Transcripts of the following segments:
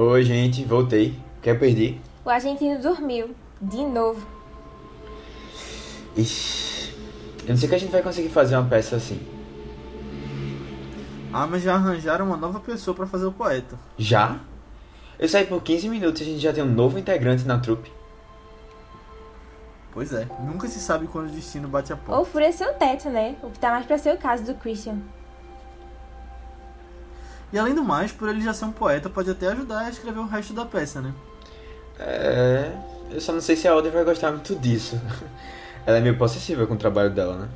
Oi, gente, voltei. O que eu perdi? O argentino dormiu. De novo. Ixi. Eu não sei que a gente vai conseguir fazer uma peça assim. Ah, mas já arranjaram uma nova pessoa pra fazer o poeta. Já? Eu saí por 15 minutos e a gente já tem um novo integrante na trupe. Pois é, nunca se sabe quando o destino bate a Ou porta. fureceu o teto, né? O que tá mais pra ser o caso do Christian. E além do mais, por ele já ser um poeta, pode até ajudar a escrever o resto da peça, né? É. Eu só não sei se a Audrey vai gostar muito disso. Ela é meio possessiva com o trabalho dela, né?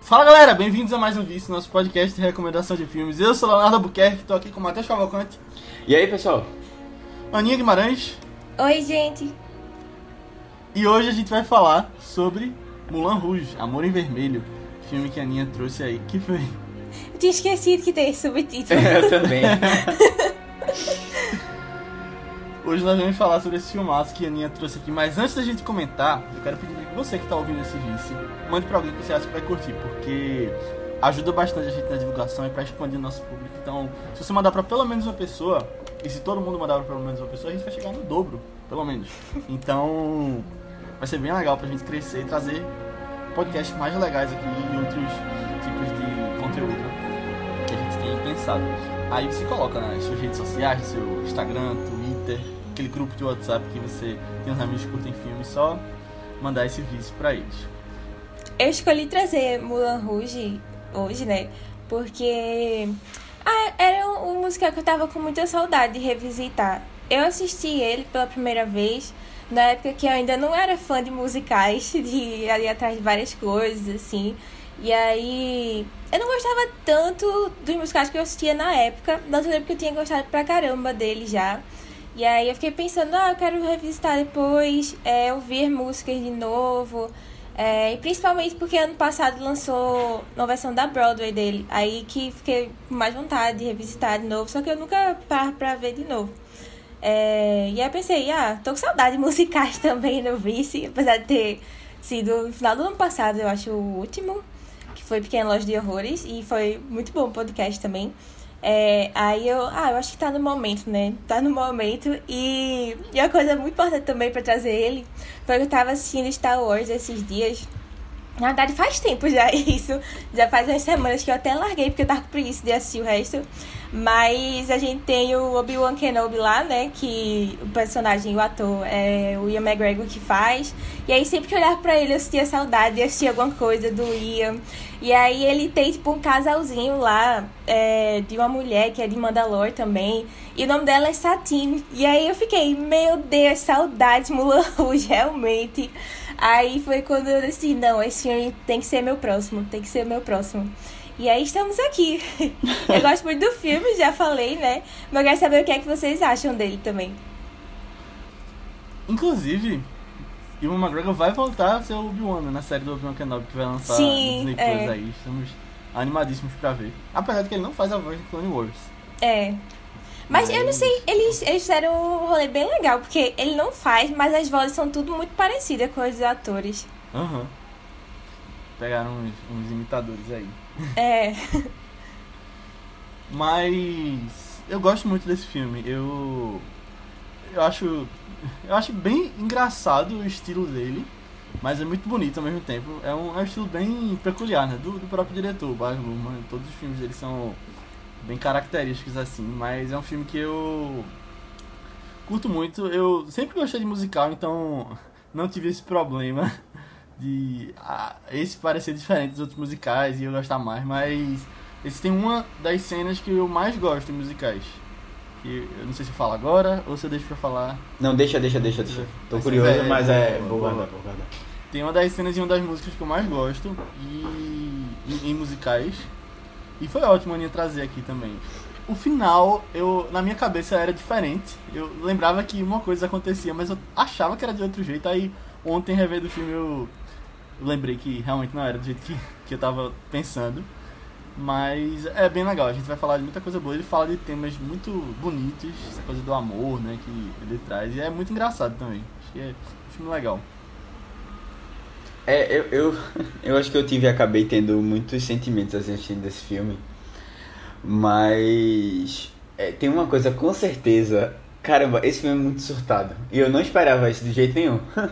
Fala galera, bem-vindos a mais um vídeo, nosso podcast de recomendação de filmes. Eu sou Leonardo Albuquerque, tô aqui com o Matheus Cavalcante, E aí, pessoal? Aninha Guimarães, Oi, gente. e hoje a gente vai falar sobre Mulan Rouge, Amor em Vermelho, filme que a Aninha trouxe aí. Que foi? Eu tinha esquecido que tem esse subtítulo. eu também. Hoje nós vamos falar sobre esse filmaço que a Aninha trouxe aqui, mas antes da gente comentar, eu quero pedir que você que tá ouvindo esse vídeo, mande pra alguém que você acha que vai curtir, porque ajuda bastante a gente na divulgação e pra expandir o nosso público. Então, se você mandar pra pelo menos uma pessoa, e se todo mundo mandar pelo menos uma pessoa, a gente vai chegar no dobro, pelo menos. Então, vai ser bem legal pra gente crescer e trazer podcasts mais legais aqui e outros tipos de conteúdo que a gente tem pensado. Aí você coloca nas suas redes sociais, seu Instagram, Twitter, aquele grupo de WhatsApp que você tem uns amigos que curtem filme, só mandar esse vídeo pra eles. Eu escolhi trazer Mulan Rouge hoje, né? Porque ah, era um, um musical que eu tava com muita saudade de revisitar. Eu assisti ele pela primeira vez na época que eu ainda não era fã de musicais, de ir ali atrás de várias coisas, assim. E aí, eu não gostava tanto dos musicais que eu assistia na época, mas eu lembro que eu tinha gostado pra caramba dele já. E aí eu fiquei pensando, ah, eu quero revisitar depois, é, ouvir músicas de novo. É, e principalmente porque ano passado lançou uma versão da Broadway dele. Aí que fiquei com mais vontade de revisitar de novo, só que eu nunca paro pra ver de novo. É, e aí pensei, ah, tô com saudade de musicais também no Vice, apesar de ter sido no final do ano passado, eu acho, o último, que foi Pequena Loja de Horrores, e foi muito bom o podcast também. É, aí eu, ah, eu acho que tá no momento, né? Tá no momento. E, e uma coisa muito importante também pra trazer ele foi que eu tava assistindo Star Wars esses dias. Na verdade, faz tempo já isso. Já faz umas semanas que eu até larguei, porque eu tava com preguiça de assistir o resto. Mas a gente tem o Obi-Wan Kenobi lá, né? Que o personagem, o ator, é o Ian McGregor que faz. E aí, sempre que eu olhava pra ele, eu sentia saudade de assistir alguma coisa do Ian. E aí, ele tem, tipo, um casalzinho lá é, de uma mulher que é de Mandalore também. E o nome dela é Satine. E aí, eu fiquei, meu Deus, saudade, Mulan Rouge, realmente. Aí foi quando eu decidi, não, esse filme tem que ser meu próximo, tem que ser meu próximo. E aí estamos aqui. Eu gosto muito do filme, já falei, né? Mas eu quero saber o que é que vocês acham dele também. Inclusive, Iwan McGregor vai voltar a ser o Obi-Wan né, na série do Obi-Wan Kenobi que vai lançar Sim, no Disney Plus é. aí. Estamos animadíssimos pra ver. Apesar de que ele não faz a voz de Clone Wars. É. Mas eu não sei, eles, eles fizeram um rolê bem legal, porque ele não faz, mas as vozes são tudo muito parecidas com as dos atores. Aham. Pegaram uns, uns imitadores aí. É. Mas eu gosto muito desse filme. Eu eu acho eu acho bem engraçado o estilo dele, mas é muito bonito ao mesmo tempo. É um, é um estilo bem peculiar, né? Do, do próprio diretor, Baz Luhrmann. Todos os filmes dele são bem característicos assim, mas é um filme que eu curto muito. Eu sempre gostei de musical, então não tive esse problema de ah, esse parecer diferente dos outros musicais e eu gostar mais, mas esse tem uma das cenas que eu mais gosto em musicais. Que eu não sei se eu falo agora ou se eu deixo pra falar. Não, deixa, deixa, deixa, deixa. Tô Mas curioso, é, mas é, Vou guardar, vou guardar. Tem uma das cenas e uma das músicas que eu mais gosto e em, em musicais. E foi ótimo a Aninha trazer aqui também. O final, eu na minha cabeça era diferente. Eu lembrava que uma coisa acontecia, mas eu achava que era de outro jeito. Aí ontem revendo o filme eu lembrei que realmente não era do jeito que, que eu tava pensando. Mas é bem legal, a gente vai falar de muita coisa boa. Ele fala de temas muito bonitos, essa coisa do amor, né, que ele traz. E é muito engraçado também. Acho que é um filme legal. É, eu, eu, eu acho que eu tive acabei tendo muitos sentimentos assistindo esse filme. Mas é, tem uma coisa com certeza. Caramba, esse filme é muito surtado. E eu não esperava isso de jeito nenhum.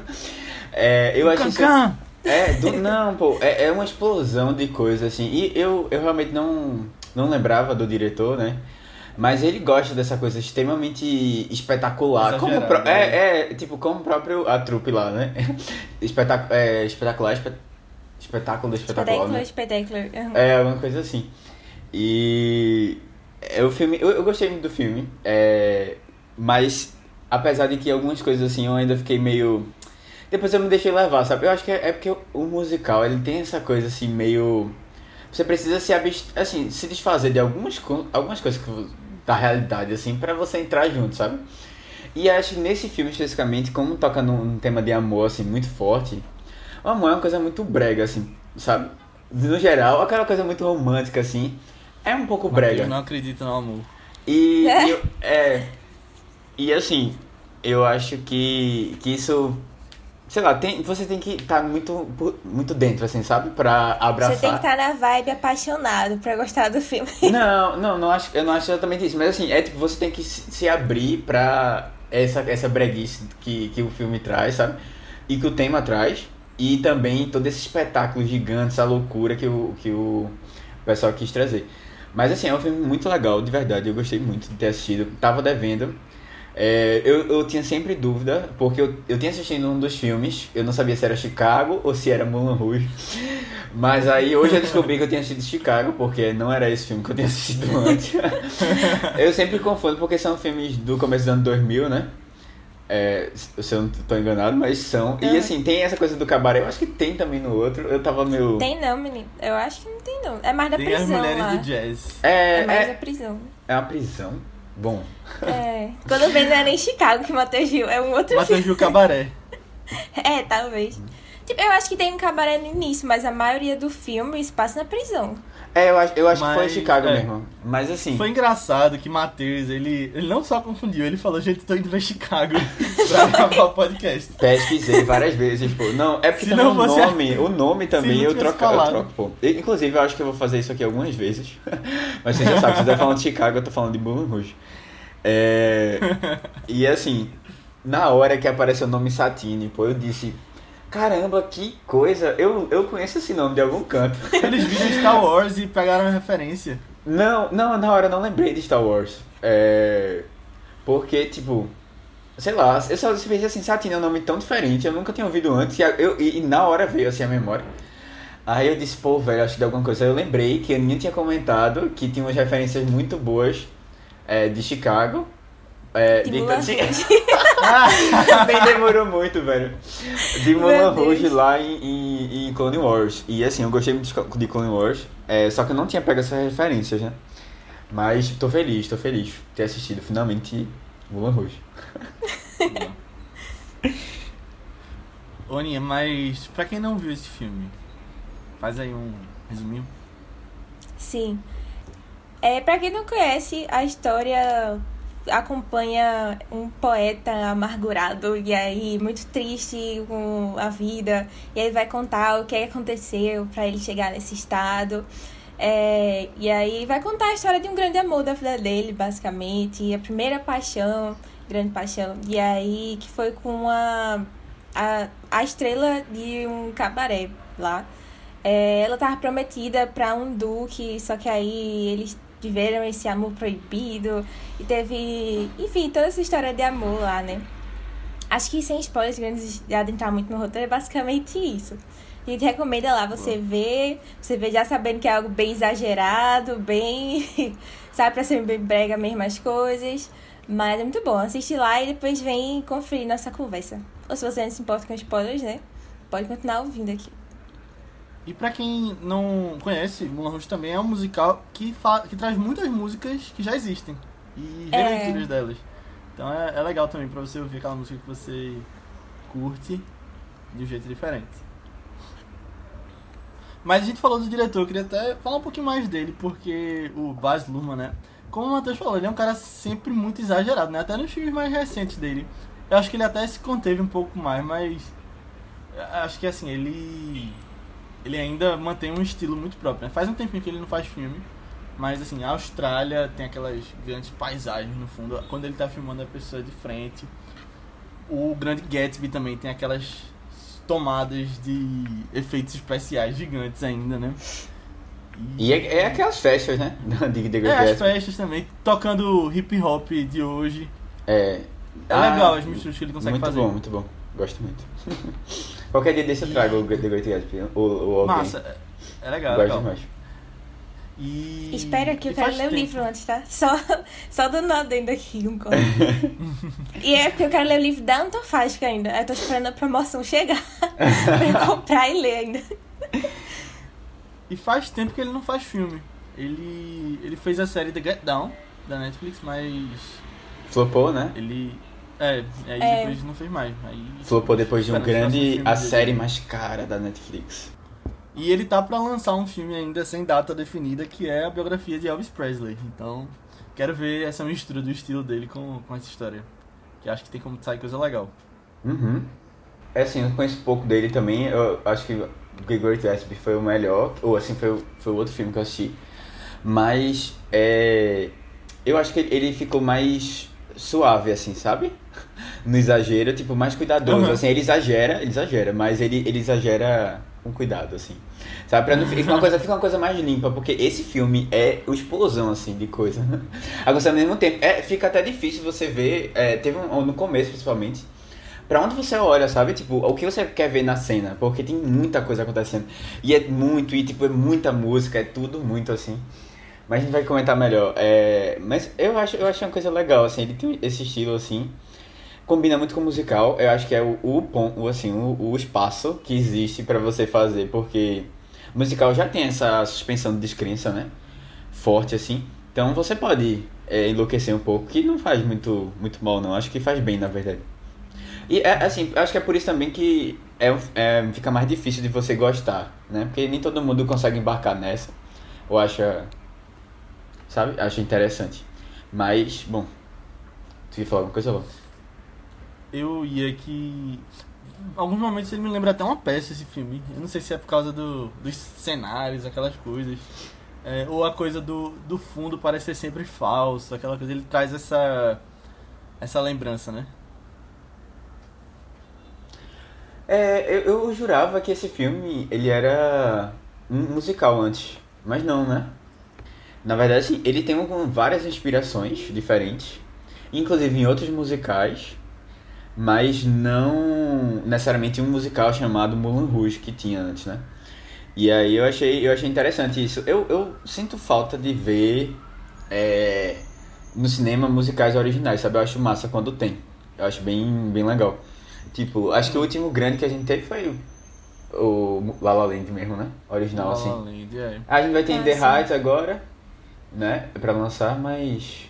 É, eu acho isso. É, do, não, pô, é, é uma explosão de coisas assim. E eu, eu realmente não, não lembrava do diretor, né? Mas ele gosta dessa coisa extremamente espetacular. Como pro, né? é, é, tipo, como o próprio a trupe lá, né? Espetac, é, espetacular, espet, espetáculo espetacular. Espetáculo, né? espetáculo. É, uma coisa assim. E é, o filme, eu, eu gostei muito do filme, é, mas apesar de que algumas coisas assim eu ainda fiquei meio. Depois eu me deixei levar, sabe? Eu acho que é, é porque o, o musical ele tem essa coisa assim meio. Você precisa se abst... assim, se desfazer de algumas, co- algumas coisas que, da realidade, assim, pra você entrar junto, sabe? E acho que nesse filme especificamente, como toca num, num tema de amor assim muito forte, o amor é uma coisa muito brega, assim, sabe? No geral, aquela coisa muito romântica, assim, é um pouco brega. Eu não acredito no amor. E, É. e é. E assim, eu acho que, que isso. Sei lá, tem, você tem que estar muito, por- muito dentro, assim, sabe? Pra abraçar. Você tem que estar na vibe apaixonado pra gostar do filme. Não, não, não acho, eu não acho exatamente isso. Mas assim, é tipo, você tem que se se abrir pra essa, essa breguice que, que o filme traz, sabe? E que o tema traz. E também todo esse espetáculo gigante, essa loucura que o, que o pessoal quis trazer. Mas assim, é um filme muito legal, de verdade. Eu gostei muito de ter assistido. Tava devendo. É, eu, eu tinha sempre dúvida, porque eu, eu tinha assistido um dos filmes, eu não sabia se era Chicago ou se era Moulin Rouge. Mas aí hoje eu descobri que eu tinha assistido Chicago, porque não era esse filme que eu tinha assistido antes. eu sempre confundo, porque são filmes do começo dos anos 2000, né? É, se eu não tô enganado, mas são. E assim, tem essa coisa do cabaré, eu acho que tem também no outro. Eu tava meio. Tem não, menino. Eu acho que não tem não. É mais da Tem as prisão mulheres lá. do jazz. É, É mais da é, prisão. é uma prisão. Bom. É. Quando vejo não é nem Chicago que o Matheus viu, é um outro Matheus filme. viu Cabaré. É, talvez. Tipo, eu acho que tem um cabaré no início, mas a maioria do filme se passa na prisão. É, eu acho, eu acho que foi Mas, Chicago é. mesmo. Mas assim. Foi engraçado que Matheus, ele, ele não só confundiu, ele falou, gente, tô indo pra Chicago pra gravar o podcast. Pesquisei várias vezes, pô. Não, é porque Se também não o a- nome, o nome também eu troco, eu troco, pô. Inclusive, eu acho que eu vou fazer isso aqui algumas vezes. Mas você já sabe, se você tá falando de Chicago, eu tô falando de Moulin Rouge. É... E assim, na hora que apareceu o nome Satine, pô, eu disse, caramba, que coisa, eu, eu conheço esse nome de algum canto. Eles viram Star Wars e pegaram a referência. Não, não, na hora eu não lembrei de Star Wars. É... Porque, tipo, sei lá, eu só pensei assim, Satine é um nome tão diferente, eu nunca tinha ouvido antes, e, eu, e, e na hora veio assim a memória. Aí eu disse, pô, velho, acho que de alguma coisa. Aí eu lembrei que a Aninha tinha comentado que tinha umas referências muito boas é, de Chicago. É, De de-. Nem demorou muito, velho. De Moulin. Rouge lá em, em, em Clone Wars. E assim, eu gostei muito de Clone Wars. É, só que eu não tinha pego essas referências, né? Mas tô feliz, tô feliz de ter assistido finalmente Moulin Rouge. Oninha, mas pra quem não viu esse filme, faz aí um resuminho. Sim. É, pra quem não conhece, a história acompanha um poeta amargurado e aí muito triste com a vida. E ele vai contar o que aconteceu pra ele chegar nesse estado. É, e aí vai contar a história de um grande amor da vida dele, basicamente. A primeira paixão, grande paixão. E aí que foi com a, a, a estrela de um cabaré lá. É, ela tava prometida pra um duque, só que aí eles tiveram esse amor proibido e teve, enfim, toda essa história de amor lá, né? Acho que sem spoilers grandes de adentrar muito no roteiro é basicamente isso. A gente recomenda lá você ver, você vê já sabendo que é algo bem exagerado, bem, sabe, pra ser bem brega mesmo as coisas. Mas é muito bom. Assiste lá e depois vem conferir nossa conversa. Ou se você não se importa com spoilers, né? Pode continuar ouvindo aqui. E pra quem não conhece, Moulin Rouge também é um musical que, que traz muitas músicas que já existem. E É. releituras delas. Então é, é legal também pra você ouvir aquela música que você curte de um jeito diferente. Mas a gente falou do diretor, eu queria até falar um pouquinho mais dele, porque o Baz Luhrmann, né? Como o Matheus falou, ele é um cara sempre muito exagerado, né? Até nos filmes mais recentes dele. Eu acho que ele até se conteve um pouco mais, mas acho que assim, ele ele ainda mantém um estilo muito próprio, né? Faz um tempinho que ele não faz filme, mas assim, a Austrália tem aquelas grandes paisagens no fundo, quando ele tá filmando a pessoa de frente. O Grande Gatsby também tem aquelas tomadas de efeitos especiais gigantes ainda, né? E é, é aquelas festas, né? De, de É, as festas também, tocando hip hop de hoje. É, É Ah, legal as misturas que ele consegue muito fazer. bom, muito bom. Gosto muito. Qualquer dia desse eu trago o The Great Gatsby. O, o alguém. Massa, é- é legal, Gosto legal. demais. E... Espera que eu quero ler o tempo. livro antes, tá? Só, só dando adendo aqui um pouco. e é porque eu quero ler o livro da Antofágica ainda. Eu tô esperando a promoção chegar pra eu comprar e ler ainda. E faz tempo que ele não faz filme. Ele, ele fez a série The Get Down, da Netflix, mas Flopou, né? ele... É, aí É. depois não fez mais. Aí, Flopou depois de um grande. A dele. série mais cara da Netflix. E ele tá pra lançar um filme ainda sem data definida, que é a biografia de Elvis Presley. Então, quero ver essa mistura do estilo dele com, com essa história. Que acho que tem como sair coisa legal. Uhum. É assim, eu conheço pouco dele também. Eu acho que The Great Gatsby foi o melhor. Ou assim, foi, foi o outro filme que eu assisti. Mas é, eu acho que ele ficou mais suave, assim, sabe? No exagero, tipo, mais cuidadoso. Uhum. Assim, ele exagera, ele exagera, mas ele, ele exagera com cuidado, assim. Sabe? Pra não ficar uma coisa, fica uma coisa mais limpa, porque esse filme é o explosão, assim, de coisa. Agora, ao mesmo tempo, é, fica até difícil você ver. é, teve um, no começo, principalmente. Pra onde você olha, sabe? Tipo, o que você quer ver na cena? Porque tem muita coisa acontecendo. E é muito, e tipo, é muita música, é tudo muito assim. Mas a gente vai comentar melhor. É, mas eu acho, eu acho uma coisa legal, assim, ele tem esse estilo assim. Combina muito com o musical. Eu acho que é o, o assim, o, o espaço que existe pra você fazer, porque o musical já tem essa suspensão de descrença, né? Forte assim. Então você pode é, enlouquecer um pouco, que não faz muito, muito mal, não. Acho que faz bem, na verdade. E é assim, acho que é por isso também que é, é, fica mais difícil de você gostar, né? Porque nem todo mundo consegue embarcar nessa. Ou acha. Sabe? Acha interessante. Mas, bom. Tu ia falar alguma coisa, Lô? Eu ia que. Alguns momentos ele me lembra até uma peça esse filme. Eu não sei se é por causa do, dos cenários, aquelas coisas. É, ou a coisa do, do fundo parecer sempre falso, aquela coisa. Ele traz essa. essa lembrança, né? É, eu, eu jurava que esse filme ele era musical antes, mas não, né? Na verdade, ele tem várias inspirações diferentes, inclusive em outros musicais, mas não necessariamente um musical chamado Moulin Rouge que tinha antes, né? E aí eu achei, eu achei interessante isso. Eu, eu sinto falta de ver é, no cinema musicais originais, sabe? Eu acho massa quando tem. Eu acho bem, bem legal. Tipo, acho que o último grande que a gente teve foi o, o La La Land mesmo, né? Original, La assim. La Land, é. A gente vai ter Ah, The. Heights agora, né? Pra lançar, mas...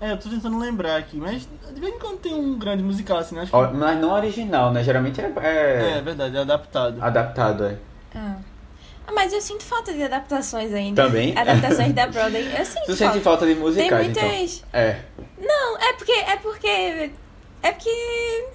É, eu tô tentando lembrar aqui, mas de vez em quando tem um grande musical assim, né? Acho que... Mas não original, né? Geralmente é, É, é é verdade, é adaptado. adaptado, é. Ah. Ah, mas eu sinto falta de adaptações ainda. Também? Adaptações da Broadway. Eu sinto Tu falta. sente falta de Tem musicais, muitas. então? É. Não, é porque. É porque. É porque.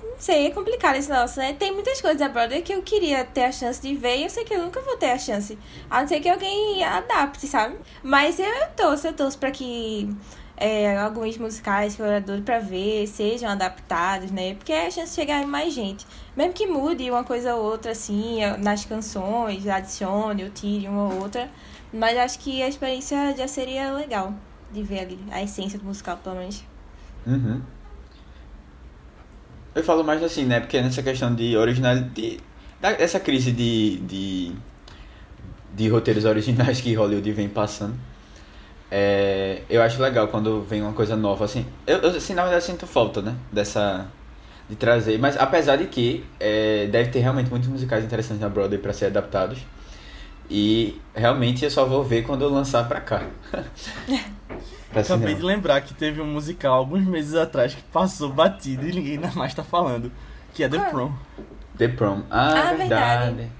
Não sei, é complicado esse negócio, né? Tem muitas coisas da Broadway que eu queria ter a chance de ver e eu sei que eu nunca vou ter a chance. A não ser que alguém adapte, sabe? Mas eu torço, eu torço pra que. É, alguns musicais que eu adoro pra ver sejam adaptados, né? Porque é a chance de chegar em mais gente. Mesmo que mude uma coisa ou outra, assim, nas canções, adicione ou tire uma ou outra. Mas acho que a experiência já seria legal de ver ali a essência do musical, pelo menos. Uhum. Eu falo mais assim, né? Porque nessa questão de originalidade. da- Essa crise de, de. de roteiros originais que Hollywood vem passando. É, eu acho legal quando vem uma coisa nova, assim. Eu, eu assim, na verdade, sinto falta, né? Dessa. De trazer. Mas apesar de que é, deve ter realmente muitos musicais interessantes na Broadway pra ser adaptados. E realmente eu só vou ver quando eu lançar pra cá. pra Acabei cinema. de lembrar que teve um musical alguns meses atrás que passou batido e ninguém mais tá falando. Que é The Qual? Prom. The Prom. Ah, Ah, verdade. verdade.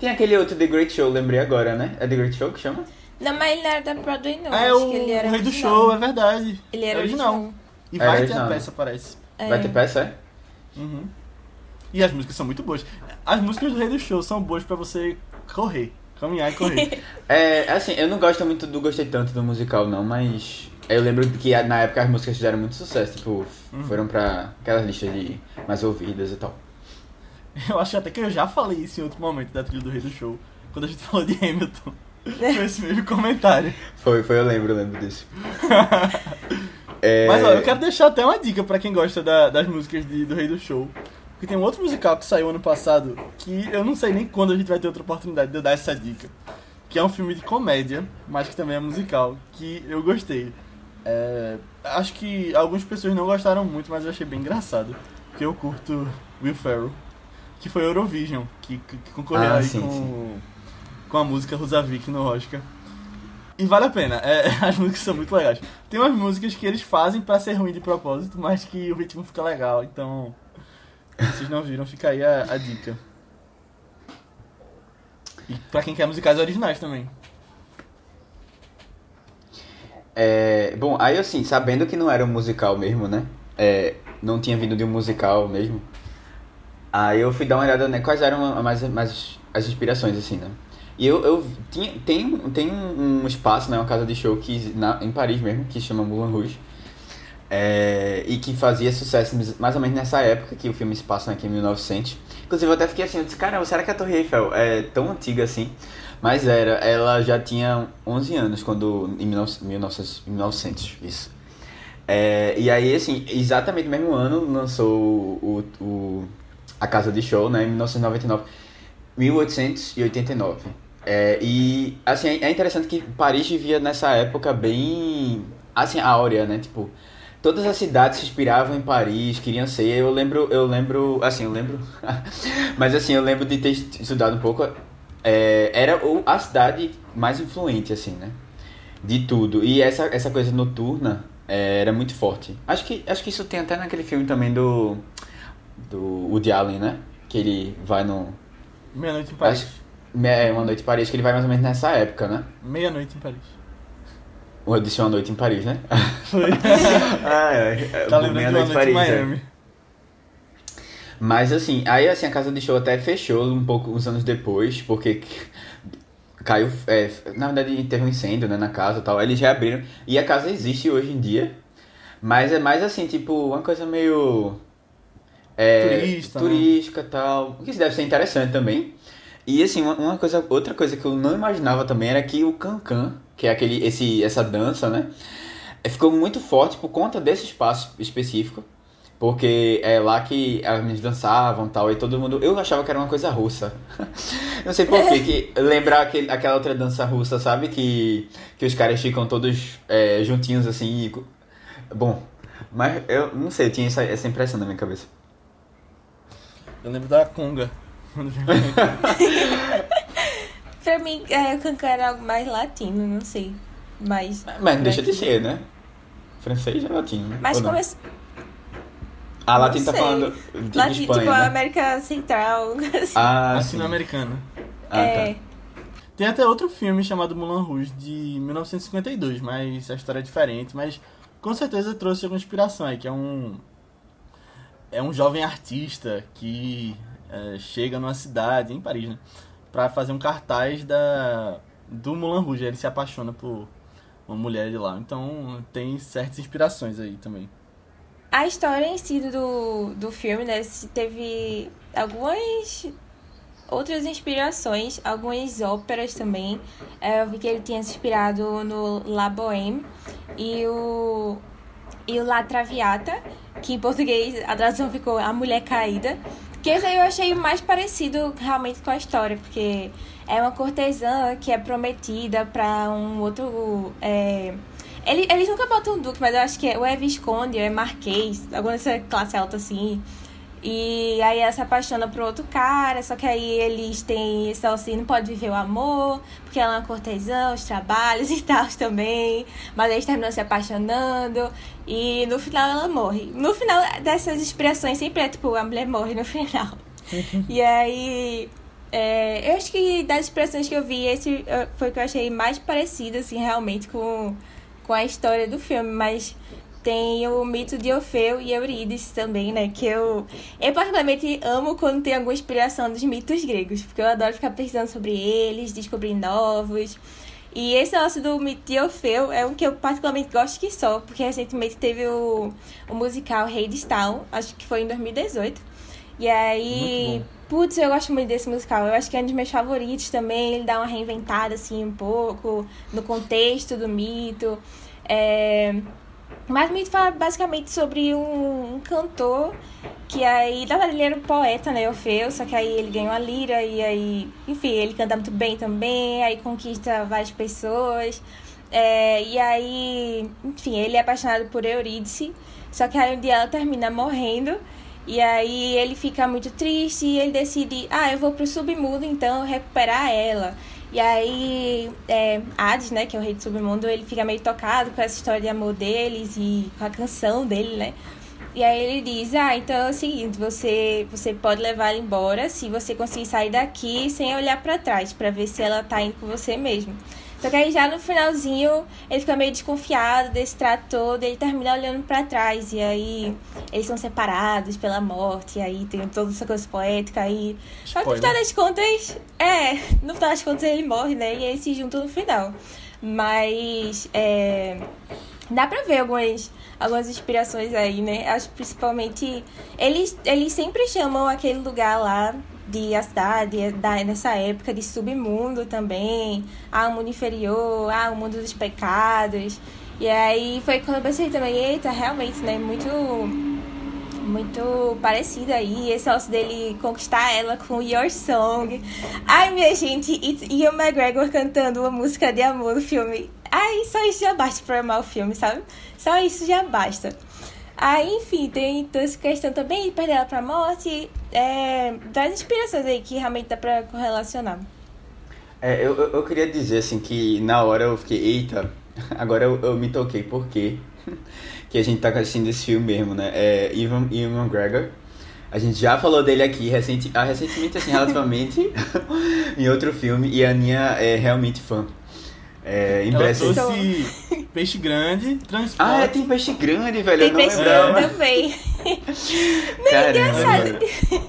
Tem aquele outro The Great Show, lembrei agora, né? É The Great Show que chama? Não, mas ele não era da Broadway, não. é Acho o, que ele era o Rei do original. Show, é verdade. Ele era É original. original. E Era vai ter a peça, parece. É. Vai ter peça, é? Uhum. E as músicas são muito boas. As músicas do Rei do Show são boas pra você correr. Caminhar e correr. É, assim, eu não gosto muito do gostei tanto do musical não, mas eu lembro que na época as músicas fizeram muito sucesso, tipo, foram pra aquelas listas de mais ouvidas e tal. Eu acho até que eu já falei isso em outro momento da trilha do Rei do Show. Quando a gente falou de Hamilton. Foi esse mesmo comentário. Foi, foi, eu lembro, eu lembro disso. É, Mas ó, eu quero deixar até uma dica pra quem gosta da- das músicas de- do Rei do Show. Porque tem um outro musical que saiu ano passado que eu não sei nem quando a gente vai ter outra oportunidade de eu dar essa dica. Que é um filme de comédia, mas que também é musical, que eu gostei. É, acho que algumas pessoas não gostaram muito, mas eu achei bem engraçado. Porque eu curto Will Ferrell, que foi Eurovision, que, que que concorreu Ah, aí sim, com, sim. Com a música Rosavik no Oscar. E vale a pena, é, as músicas são muito legais. Tem umas músicas que eles fazem pra ser ruim de propósito, mas que o ritmo fica legal, então. Vocês não viram, fica aí a, a dica. E pra quem quer musicais originais também. É, bom, aí assim, sabendo que não era um musical mesmo, né? É, não tinha vindo de um musical mesmo. Aí eu fui dar uma olhada, né? Quais eram mais, mais as inspirações, assim, né? E eu, eu tinha, tem, tem um espaço, né? Uma casa de show que, na, em Paris mesmo, que chama Moulin Rouge. É, e que fazia sucesso mais ou menos nessa época que o filme se passa aqui em 1900. Inclusive eu até fiquei assim, eu disse, caramba, será que a Torre Eiffel é tão antiga assim? Mas era, ela já tinha 11 anos quando, em 1900, 1900, 1900 isso. É, e aí, assim, exatamente no mesmo ano lançou o, o, a Casa de Show, né, em 1999, 1889. É, e, assim, é interessante que Paris vivia nessa época bem, assim, áurea, né, tipo, todas as cidades se inspiravam em Paris, queriam ser, eu lembro, eu lembro, assim, eu lembro, mas assim, eu lembro de ter estudado um pouco, é, era a cidade mais influente, assim, né, de tudo, e essa, essa coisa noturna é, era muito forte. Acho que, acho que isso tem até naquele filme também do, do Woody Allen, né, que ele vai no, Meia-noite em Paris. Acho- é, Uma Noite em Paris, que ele vai mais ou menos nessa época, né, Meia-noite em Paris. eu disse Uma Noite em Paris, né? Foi. ah, é, é, tá Meia lembrando de uma Noite em noite em Paris, é. Miami. Mas assim, aí assim, a casa de show até fechou um pouco uns anos depois, porque caiu. é, na verdade, teve um incêndio né, na casa e tal. Aí eles reabriram. E a casa existe hoje em dia. Mas é mais assim, tipo, uma coisa meio. É, Turista, né? Turística e tal. O que deve ser interessante também. E assim, uma, coisa, outra coisa que eu não imaginava também era que o cancan, que é aquele, esse, essa dança, né? é, Ficou muito forte por conta desse espaço específico. Porque é lá que as meninas dançavam tal, e todo mundo. Eu achava que era uma coisa russa. Não sei porquê, que lembrar aquele, aquela outra dança russa, sabe? Que, que os caras ficam todos é, juntinhos assim. E... Bom, mas eu não sei, eu tinha essa, essa impressão na minha cabeça. Eu lembro da Conga. Quando Pra mim, é, o cancan era algo mais latino, não sei. Mas. Mas não deixa de ser, né? Francês é latino, né? Mas começou. Ah, latino tá falando de Latino, Espanha, tipo, né? a América Central. Assim. Ah. Latino-americana. Ah, é. tá. Tem até outro filme chamado Moulin Rouge de 1952, mas a história é diferente, mas com certeza trouxe alguma inspiração aí, que é um é um jovem artista que é, chega numa cidade em Paris, né, para fazer um cartaz da do Moulin Rouge, ele se apaixona por uma mulher de lá. Então tem certas inspirações aí também. A história em si do, do filme, né, teve algumas outras inspirações, algumas óperas também. É, eu vi que ele tinha se inspirado no La Bohème e o, e o La Traviata, que em português a tradução ficou A Mulher Caída. Que esse aí eu achei mais parecido realmente com a história, porque é uma cortesã que é prometida pra um outro. É... Ele- Eles nunca botam um duque, mas eu acho que é, ou é Visconde, ou é Marquês, alguma dessa classe alta assim. E aí ela se apaixona por outro cara, só que aí eles têm esse assim, não pode viver o amor, porque ela é uma cortesã, os trabalhos e tal também. Mas eles terminam se apaixonando e no final ela morre. No final dessas inspirações sempre é tipo, a mulher morre no final. e aí É, eu acho que das expressões que eu vi, esse eh, foi o que eu achei mais parecido, assim, realmente com, com a história do filme, mas tem o mito de Orfeu e Eurídice também, né? Que eu, eu particularmente amo quando tem alguma inspiração dos mitos gregos, porque eu adoro ficar pesquisando sobre eles, descobrir novos. E esse negócio do mito de Orfeu é um que eu particularmente gosto que só, porque recentemente teve o, o musical Rei de Town, acho que foi em 2018. E aí, putz, eu gosto muito desse musical. Eu acho que é um dos meus favoritos também. Ele dá uma reinventada, assim, um pouco no contexto do mito. É... Mas mito fala basicamente sobre um, um, cantor que aí, na verdade, ele era um poeta, né, Orfeu, só que aí ele ganha uma lira e aí, enfim, ele canta muito bem também, aí conquista várias pessoas. É, e aí, enfim, ele é apaixonado por Eurídice, só que aí um dia ela termina morrendo. E aí ele fica muito triste e ele decide, ah, eu vou pro submundo então recuperar ela. E aí, é, Hades, né, que é o rei do submundo, ele fica meio tocado com essa história de amor deles e com a canção dele, né? E aí ele diz, ah, então é o seguinte, você, você pode levar ela embora se você conseguir sair daqui sem olhar para trás, para ver se ela tá indo com você mesmo. Só que aí já no finalzinho ele fica meio desconfiado desse trato todo, ele termina olhando para trás e aí eles são separados pela morte, e aí tem toda essa coisa poética aí. Só que no final das contas, é, no final das contas ele morre, né? E eles se juntam no final. Mas é, dá pra ver algumas, algumas inspirações aí, né? Acho principalmente. Eles, eles sempre chamam aquele lugar lá de a cidade da, nessa época de submundo também, ah, o mundo inferior, ah, o mundo dos pecados. E aí foi quando eu pensei também, eita, realmente, né, muito muito parecido aí, esse negócio dele conquistar ela com Your Song. Ai, minha gente, e Ian McGregor cantando uma música de amor no filme. Ai, só isso já basta pra amar o filme, sabe? Só isso já basta. Aí, enfim, tem toda essa questão também de perder ela pra morte, é, das inspirações aí que realmente dá pra correlacionar. É, eu, eu queria dizer assim que na hora eu fiquei, eita, agora eu, eu me toquei, por quê? que a gente tá assistindo esse filme mesmo, né? É Ivan, Ivan McGregor. A gente já falou dele aqui recente, ah, recentemente, assim, relativamente, em outro filme, e a Aninha é realmente fã. É impressionante. Ela trouxe peixe grande, transporte. Ah, é, tem peixe grande, velho. Tem eu não peixe grande também. Não, Caramba.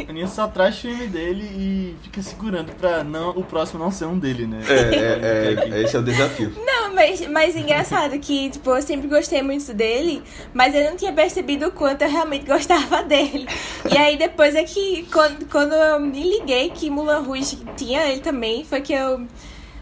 A Aninha só traz filme dele e fica segurando pra não, o próximo não ser um dele, né? É, é, é, esse é o desafio. Não, mas, mas engraçado que, tipo, eu sempre gostei muito dele, mas eu não tinha percebido o quanto eu realmente gostava dele. E aí depois é que, quando, quando eu me liguei que Mulan Rouge tinha ele também, foi que eu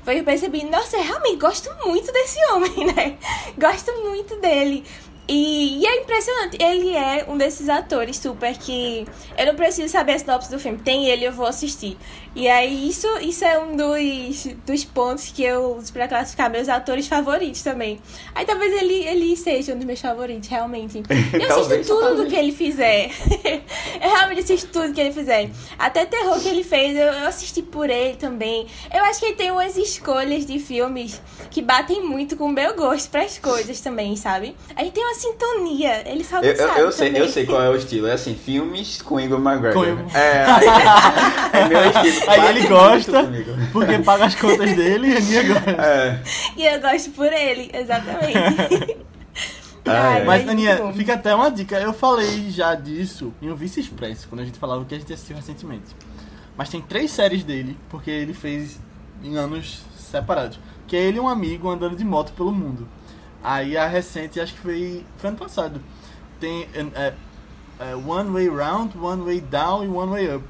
foi eu percebi, nossa, eu realmente gosto muito desse homem, né? Gosto muito dele. E, e, é impressionante, ele é um desses atores super que eu não preciso saber a sinopse do filme, tem ele, eu vou assistir. E aí isso, isso é um dos, dos pontos que eu uso pra classificar meus atores favoritos também. Aí talvez ele, ele seja um dos meus favoritos, realmente. Eu assisto tudo do que ele fizer. eu realmente assisto tudo que ele fizer. Até terror que ele fez, eu, eu assisti por ele também. Eu acho que ele tem umas escolhas de filmes que batem muito com o meu gosto para as coisas também, sabe? A gente tem sintonia. Ele sabe, eu, eu, sabe eu sei, também. eu sei qual é o estilo. É assim, filmes com Igor McGregor. Com Igor. É, é meu estilo. Aí ele gosta, porque paga as contas dele e a Aninha gosta. É. E eu gosto por ele, exatamente. Ah, é. Mas, Aninha, fica até uma dica. Eu falei já disso em um Vice Express, quando a gente falava o que a gente assistiu recentemente. Mas tem três séries dele, porque ele fez em anos separados. Que é ele e um amigo andando de moto pelo mundo. Aí a recente, acho que foi, foi ano passado. Tem é, é, One Way Round, One Way Down e One Way Up.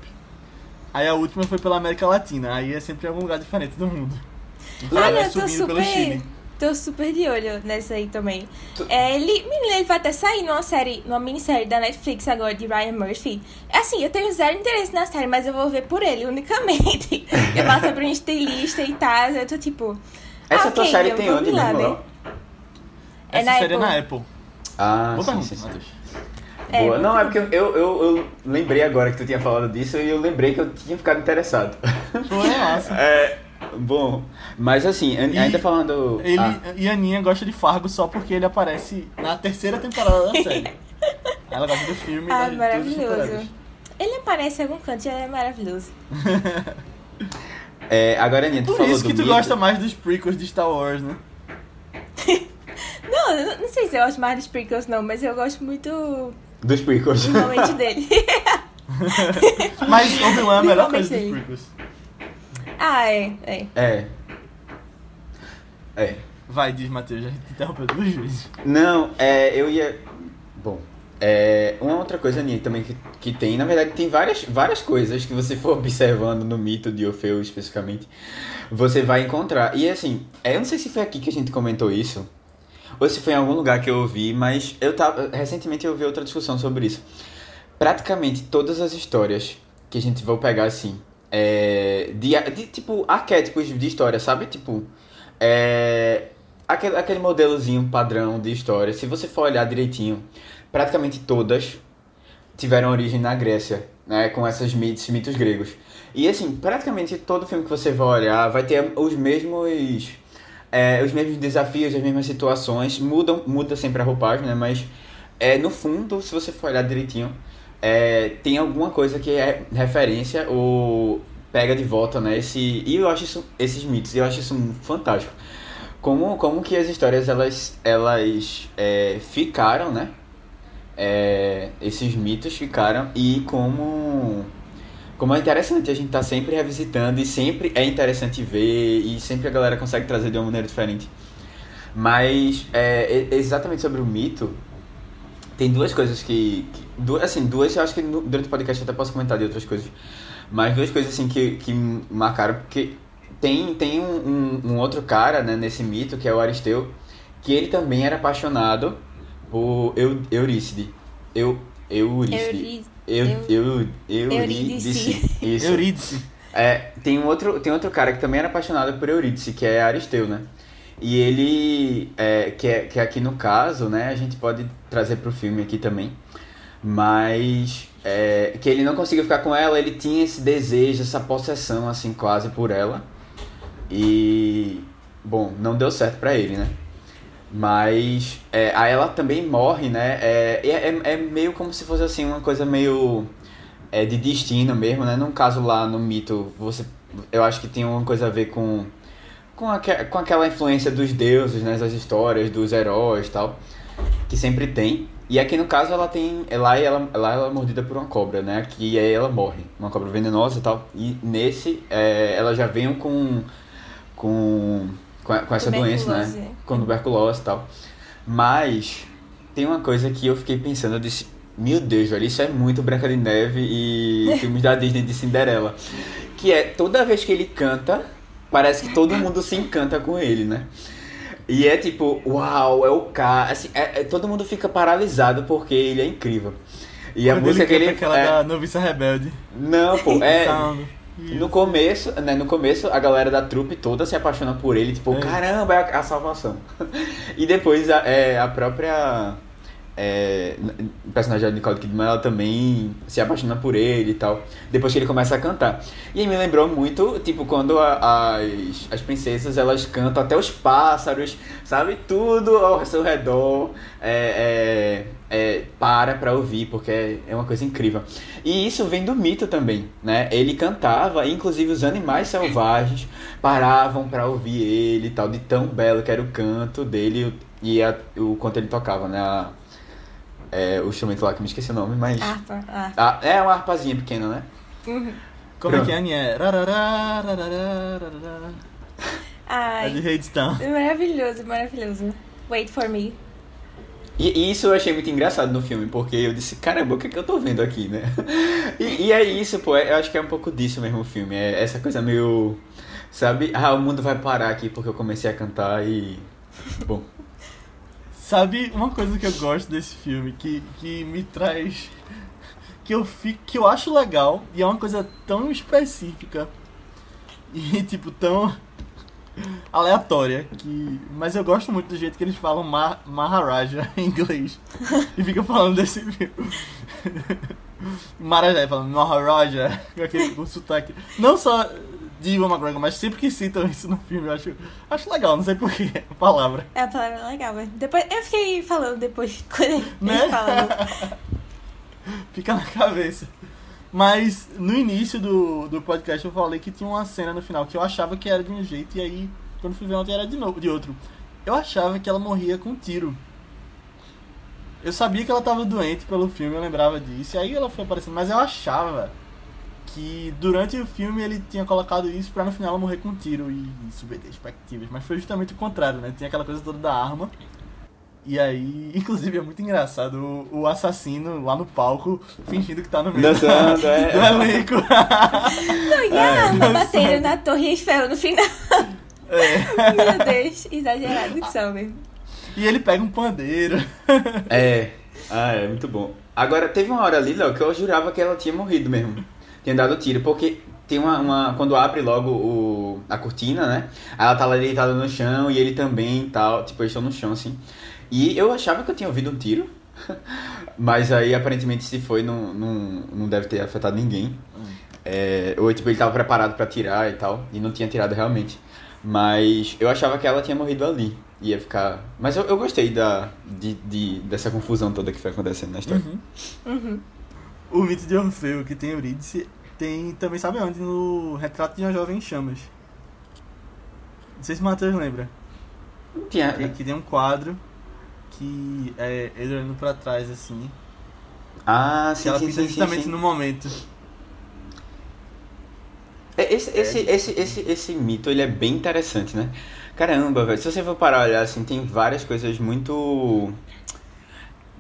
Aí a última foi pela América Latina. Aí é sempre em algum lugar diferente do mundo. Então Olha, tô subindo pelo super. Chile. Tô super de olho nessa aí também. Tu- É, ele, menina, ele vai até sair numa série, numa minissérie da Netflix agora de Ryan Murphy. Assim, eu tenho zero interesse na série, mas eu vou ver por ele unicamente. eu passo sobre um estilista e tal, eu tô tipo. Essa ah, tua ok, série tem onde lá, né? É Essa na série é Apple. na Apple. Ah, Boa sim, pergunta, sim. Matheus. É, Boa. Não, é porque eu, eu, eu lembrei agora que tu tinha falado disso e eu lembrei que eu tinha ficado interessado. Foi massa. É, bom, mas assim, E ainda falando. Ele Ah, e a Aninha gosta de Fargo só porque ele aparece na terceira temporada da série. Ela gosta do filme Ah, maravilhoso. Ele aparece em algum canto e é maravilhoso. É, agora, Aninha, tu Por falou isso do que tu mito. gosta mais dos prequels de Star Wars, né? Não, eu não sei se eu gosto mais dos Sprinkles, não, mas eu gosto muito Dos prequels. do momento dele. Mas Obi-Wan é a melhor coisa dos prequels. ah, é, é. É. É. Vai, diz Matheus, já te interrompeu duas vezes. Não, é, eu ia. Bom, é, uma outra coisa, Aninha, também que, que tem, na verdade, tem várias, várias coisas que você for observando no mito de Orfeu especificamente, você vai encontrar. E assim, é, eu não sei se foi aqui que a gente comentou isso, ou se foi em algum lugar que eu ouvi, mas eu tava. Recentemente eu ouvi outra discussão sobre isso. Praticamente todas as histórias que a gente vai pegar assim, é, de, de tipo arquétipos de história, sabe? Tipo, é, aquele, aquele modelozinho padrão de história, se você for olhar direitinho, praticamente todas tiveram origem na Grécia, né, com esses mitos, mitos gregos. E assim, praticamente todo filme que você vai olhar vai ter os mesmos é, os mesmos desafios, as mesmas situações, mudam, muda sempre a roupagem, né, mas é, no fundo, se você for olhar direitinho, é, tem alguma coisa que é referência ou pega de volta, né, esse, e eu acho isso, esses mitos, eu acho isso fantástico. Como, como que as histórias, elas, elas é, ficaram, né, é, esses mitos ficaram e como como é interessante a gente tá sempre revisitando e sempre é interessante ver e sempre a galera consegue trazer de uma maneira diferente. Mas é, exatamente sobre o mito, tem duas coisas que, que duas, assim, duas eu acho que durante o podcast eu até posso comentar de outras coisas. Mas duas coisas assim que, que marcaram porque tem tem um, um, um outro cara, né, nesse mito que é o Aristeu, que ele também era apaixonado por Eu, Eurícide. Eu Eurícide. Eu, eu, eu, Eurídice. Isso. Eurídice. É, tem um outro, tem outro cara que também era apaixonado por Eurídice, que é Aristeu, né? E ele, é, que, é, que aqui no caso, né, a gente pode trazer pro filme aqui também, mas é, que ele não conseguiu ficar com ela, ele tinha esse desejo, essa possessão, assim, quase por ela. E, bom, não deu certo pra ele, né? Mas é, aí ela também morre, né? É, é, é- meio como se fosse assim uma coisa meio é, de destino mesmo, né? Num caso lá no mito, você, eu acho que tem uma coisa a ver com com, aque, com aquela influência dos deuses, né? Das histórias, dos heróis tal, que sempre tem. E aqui no caso ela tem, lá ela, lá ela é mordida por uma cobra, né? Aqui aí ela morre, uma cobra venenosa tal. E nesse é, ela já vem com com com, a- com essa doença, né? Tuberculose. com tuberculose e tal. Mas tem uma coisa que eu fiquei pensando, eu disse, meu Deus, velho, isso é muito Branca de Neve e filmes da Disney de Cinderela. Que é, toda vez que ele canta, parece que todo mundo se encanta com ele, né? E é tipo, uau, é o cara. Assim, é- é- todo mundo fica paralisado porque ele é incrível. E a Quando música que canta ele. aquela é- da Noviça Rebelde. Não, pô, é. Sound. No começo, né, no começo a galera da trupe toda se apaixona por ele, tipo, É. caramba, é a, a salvação. e depois a, é, a própria é, o personagem da Nicole Kidman, ela também se apaixona por ele e tal, depois que ele começa a cantar. E aí me lembrou muito, tipo, quando a- as, as princesas, elas cantam até os pássaros, sabe? Tudo ao seu redor é, é, é, para pra ouvir, porque é, é uma coisa incrível. E isso vem do mito também, né? Ele cantava, inclusive os animais selvagens paravam pra ouvir ele e tal, de tão belo que era o canto dele e a- o quanto ele tocava, né? A- é, o instrumento lá que eu me esqueci o nome, mas. Harpa, harpa. Ah, é uma harpazinha pequena, né? Uhum. Como é que é, Aninha? Rarará, rarará, rarará. É de Ai, Hadestown. maravilhoso, maravilhoso. Wait for me. E, isso eu achei muito engraçado no filme, porque eu disse, caramba, o que, é que eu tô vendo aqui, né? E, e é isso, pô, eu acho que é um pouco disso mesmo o filme. É essa coisa meio. Sabe? Ah, o mundo vai parar aqui porque eu comecei a cantar e. Bom. Sabe uma coisa que eu gosto desse filme, que, que me traz. Que eu, fico, que eu acho legal, e é uma coisa tão específica e, tipo, tão aleatória, que mas eu gosto muito do jeito que eles falam Ma Maharaja em inglês. E fica falando desse filme. Maharaja, falando Maharaja, com aquele sotaque. Não só de Ivan McGregor, mas sempre que citam isso no filme, eu acho, acho legal, não sei porquê, a palavra. É a palavra legal, mas depois eu fiquei falando depois quando ele Né? falando. Fica na cabeça. Mas no início do, do podcast eu falei que tinha uma cena no final que eu achava que era de um jeito e aí quando fui ver ontem era de novo, de outro. Eu achava que ela morria com um tiro. Eu sabia que ela tava doente pelo filme, eu lembrava disso. E aí ela foi aparecendo, mas eu achava que durante o filme ele tinha colocado isso pra no final ela morrer com um tiro e subverter expectativas. Mas foi justamente o contrário, né? Tinha aquela coisa toda da arma. E aí, inclusive, é muito engraçado o, o assassino lá no palco fingindo que tá no meio Dançando, da, é. do elenco. Não, e a É. arma batendo na Torre Eiffel no final. É. Meu Deus, exagerado que são mesmo. E ele pega um pandeiro. É. Ah, é muito bom. Agora, teve uma hora ali, Léo, que eu jurava que ela tinha morrido mesmo. Tinha dado tiro, porque tem uma, uma- Quando abre logo o, a cortina, né? Ela tá lá deitada no chão e ele também e tal. Tipo, eles estão no chão, assim. E eu achava que eu tinha ouvido um tiro. Mas aí, aparentemente, se foi, não, não, não deve ter afetado ninguém. É, ou, tipo, ele tava preparado pra tirar e tal. E não tinha tirado realmente. Mas eu achava que ela tinha morrido ali. Ia ficar. Mas eu, eu gostei da, de, de- dessa confusão toda que foi acontecendo na história. Uhum. O mito de Orfeu, que tem Eurídice, tem também, sabe onde? No Retrato de uma Jovem em Chamas. Não sei se o Matheus lembra. Não tinha. Que, que tem um quadro que é ele olhando pra trás, assim. Ah, Que sim, ela sim, pinta sim, justamente sim, no momento. É, Esse, esse, esse, esse, esse mito, ele é bem interessante, né? Caramba, velho. Se você for parar olhar, assim, tem várias coisas muito...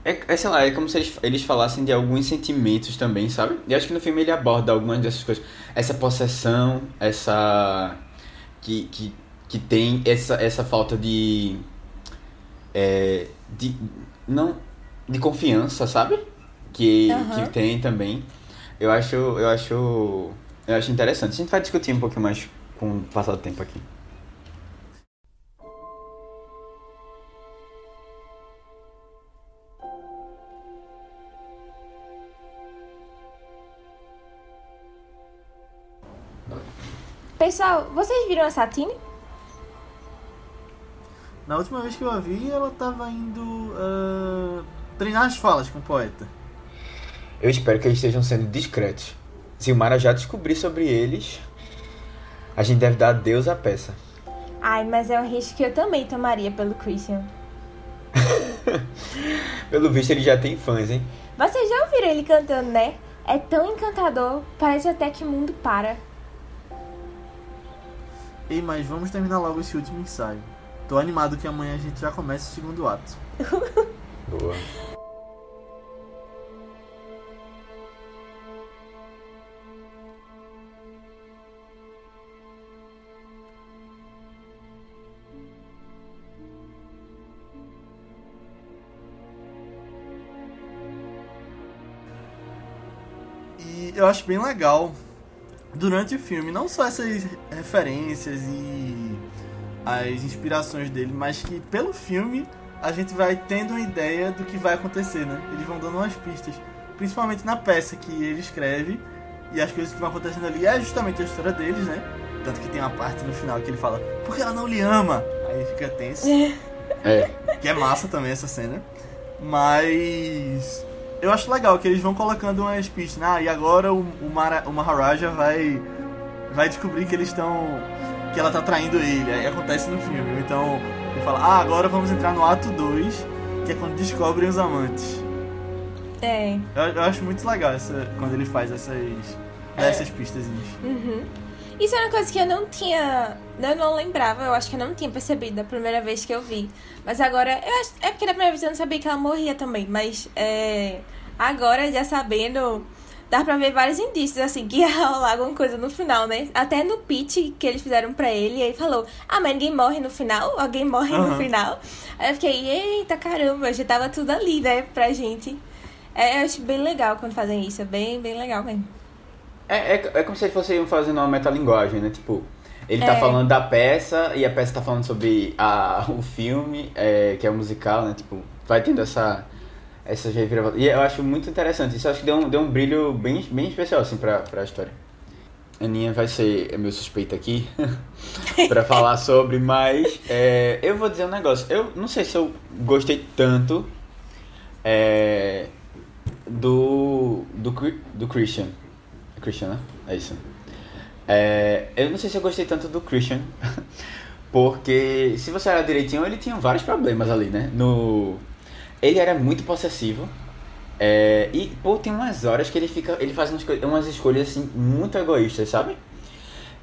É, é, sei lá, é como se eles, eles falassem de alguns sentimentos também, sabe? E acho que no filme ele aborda algumas dessas coisas. Essa possessão, essa... Que, que, que tem essa, essa falta de... É, de... Não... De confiança, sabe? Que, Aham. que tem também. Eu acho... Eu acho... Eu acho interessante. A gente vai discutir um pouquinho mais com o passar do tempo aqui. Pessoal, vocês viram a Satine? Na última vez que eu a vi, ela tava indo ah, treinar as falas com o poeta. Eu espero que eles estejam sendo discretos. Se o Mara já descobrir sobre eles, a gente deve dar adeus à peça. Ai, mas é um risco que eu também tomaria pelo Christian. Pelo visto, ele já tem fãs, hein? Vocês já ouviram ele cantando, né? É tão encantador, parece até que o mundo para. Ei, mas vamos terminar logo esse último ensaio. Tô animado que amanhã a gente já comece o segundo ato. Boa. E eu acho bem legal durante o filme, não só essas referências e as inspirações dele, mas que pelo filme a gente vai tendo uma ideia do que vai acontecer, né? Eles vão dando umas pistas, principalmente na peça que ele escreve e as coisas que vão acontecendo ali é justamente a história deles, né? Tanto que tem uma parte no final que ele fala, porque ela não lhe ama? Aí fica tenso. É. Que é massa também essa cena. Mas eu acho legal que eles vão colocando umas pistas. Ah, e agora o, o, Mara, o Maharaja vai, vai descobrir que eles estão. Que ela tá traindo ele. Aí acontece no filme. Então ele fala, ah, agora vamos entrar no ato 2, que é quando descobrem os amantes. É. Eu, eu acho muito legal essa, quando ele faz essas. dá essas pistas. Uhum. Isso é uma coisa que eu não tinha. Eu não lembrava, eu acho que eu não tinha percebido da primeira vez que eu vi. Mas agora. Eu acho, é porque da primeira vez eu não sabia que ela morria também. Mas é, agora, já sabendo, dá pra ver vários indícios, assim, que ia rolar alguma coisa no final, né? Até no pitch que eles fizeram pra ele, aí falou: Ah, mas ninguém morre no final? Alguém morre no Aham. final? Aí eu fiquei, eita caramba, já tava tudo ali, né, pra gente. É, eu acho bem legal quando fazem isso, é bem, bem legal mesmo. É, é, é como se eles fossem fazendo uma metalinguagem, né? Tipo, ele tá É. falando da peça e a peça tá falando sobre a, o filme, é, que é o musical, né? Tipo, vai tendo essa, essa reviravolta. E eu acho muito interessante. Isso acho que deu um, deu um brilho bem, bem especial, assim, pra, pra história. Aninha vai ser é meu suspeito aqui pra falar sobre, mas é, eu vou dizer um negócio. Eu não sei se eu gostei tanto é, do, do, do Christian. Christian, né? É isso. É, eu não sei se eu gostei tanto do Christian, porque se você olhar direitinho, ele tinha vários problemas ali, né? No, ele era muito possessivo. É, e, pô, tem umas horas que ele fica. Ele faz umas, umas escolhas assim, muito egoístas, sabe?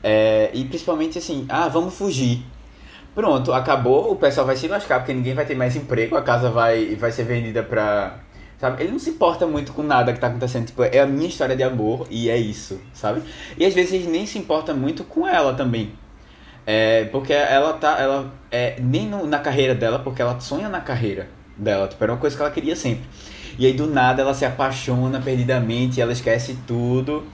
É, e principalmente assim, ah, vamos fugir. Pronto, acabou, o pessoal vai se lascar porque ninguém vai ter mais emprego, a casa vai, vai ser vendida pra. Sabe? Ele não se importa muito com nada que tá acontecendo. Tipo, é a minha história de amor e é isso, sabe? E às vezes nem se importa muito com ela também. É, porque ela tá. Ela, é, nem no, na carreira dela, porque ela sonha na carreira dela. Tipo, era uma coisa que ela queria sempre. E aí do nada ela se apaixona perdidamente, ela esquece tudo.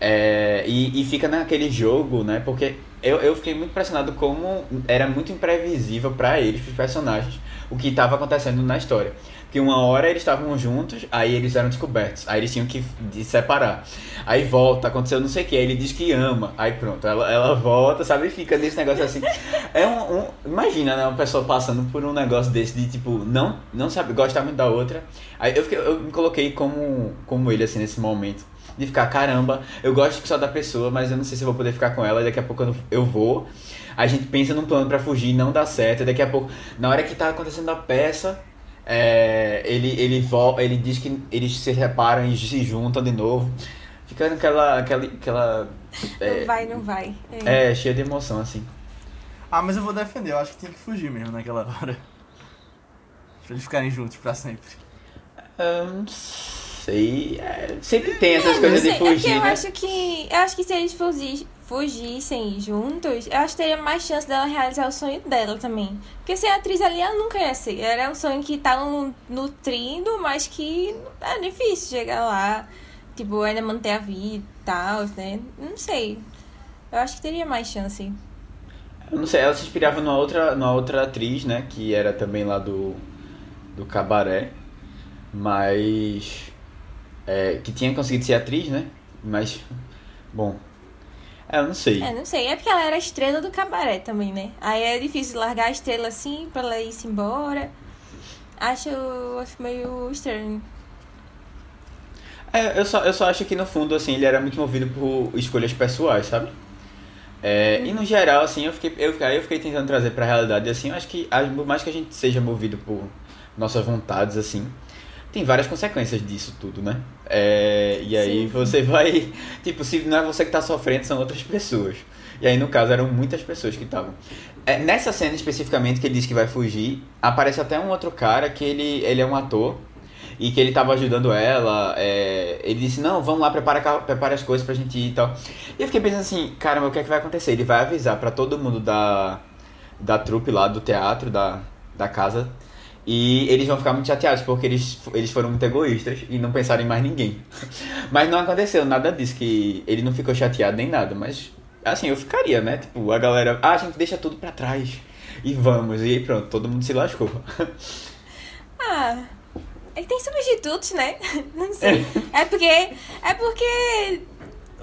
É, e, e fica naquele jogo, né? Porque eu, eu fiquei muito impressionado como era muito imprevisível para eles, para os personagens, o que estava acontecendo na história. Que uma hora eles estavam juntos, aí eles eram descobertos, aí eles tinham que de separar. Aí volta, aconteceu não sei o que, aí ele diz que ama, aí pronto, ela, ela volta, sabe? E fica nesse negócio assim. É um, um, Imagina, né? Uma pessoa passando por um negócio desse de tipo, não, não sabe, gostar muito da outra. Aí eu, fiquei, eu me coloquei como, como ele, assim, nesse momento de ficar, caramba, eu gosto só da pessoa, mas eu não sei se eu vou poder ficar com ela, daqui a pouco eu, eu vou. A gente pensa num plano para fugir, não dá certo, e daqui a pouco, na hora que tá acontecendo a peça, é, ele, ele, volta, ele diz que eles se reparam e se juntam de novo. Fica naquela. aquela. aquela é, não vai, não vai. É. é, cheia de emoção, assim. Ah, mas eu vou defender, eu acho que tinha que fugir mesmo naquela hora. Pra eles ficarem juntos pra sempre. Um, sei. É, sempre tem essas é, coisas de fugir. É eu né? acho que. Eu acho que se eles fugir, fugissem juntos, eu acho que teria mais chance dela realizar o sonho dela também. Porque ser atriz ali, ela nunca ia ser. Era um sonho que tava nutrindo, mas que é difícil chegar lá. Tipo, ainda manter a vida e tal, né? Não sei. Eu acho que teria mais chance. Eu não sei, ela se inspirava numa outra, numa outra atriz, né? Que era também lá do, do Cabaré. Mas é, que tinha conseguido ser atriz, né? Mas, bom. É, eu não sei. É, não sei. É porque ela era a estrela do cabaré também, né? Aí é difícil largar a estrela assim pra ela ir-se embora. Acho, acho meio estranho. É, eu só, eu só acho que no fundo, assim, ele era muito movido por escolhas pessoais, sabe? É, hum. E no geral, assim, eu fiquei, eu, aí eu fiquei tentando trazer pra realidade, assim, eu acho que, por mais que a gente seja movido por nossas vontades, assim, tem várias consequências disso tudo, né? É, e aí Sim. você vai. Tipo, se não é você que está sofrendo, são outras pessoas. E aí, no caso, eram muitas pessoas que estavam. É, nessa cena especificamente que ele diz que vai fugir, aparece até um outro cara que ele, ele é um ator e que ele estava ajudando ela. É, ele disse: Não, vamos lá, prepara, prepara as coisas pra gente ir e tal. E eu fiquei pensando assim: Caramba, o que é que vai acontecer? Ele vai avisar para todo mundo da, da trupe lá do teatro, da, da casa e eles vão ficar muito chateados porque eles, eles foram muito egoístas e não pensaram em mais ninguém. Mas não aconteceu nada disso, que ele não ficou chateado nem nada. Mas assim, eu ficaria, né? Tipo, a galera, ah, a gente deixa tudo pra trás e vamos. E pronto, todo mundo se lascou. Ah, é tem substitutos, né? Não sei. É, é porque. É porque.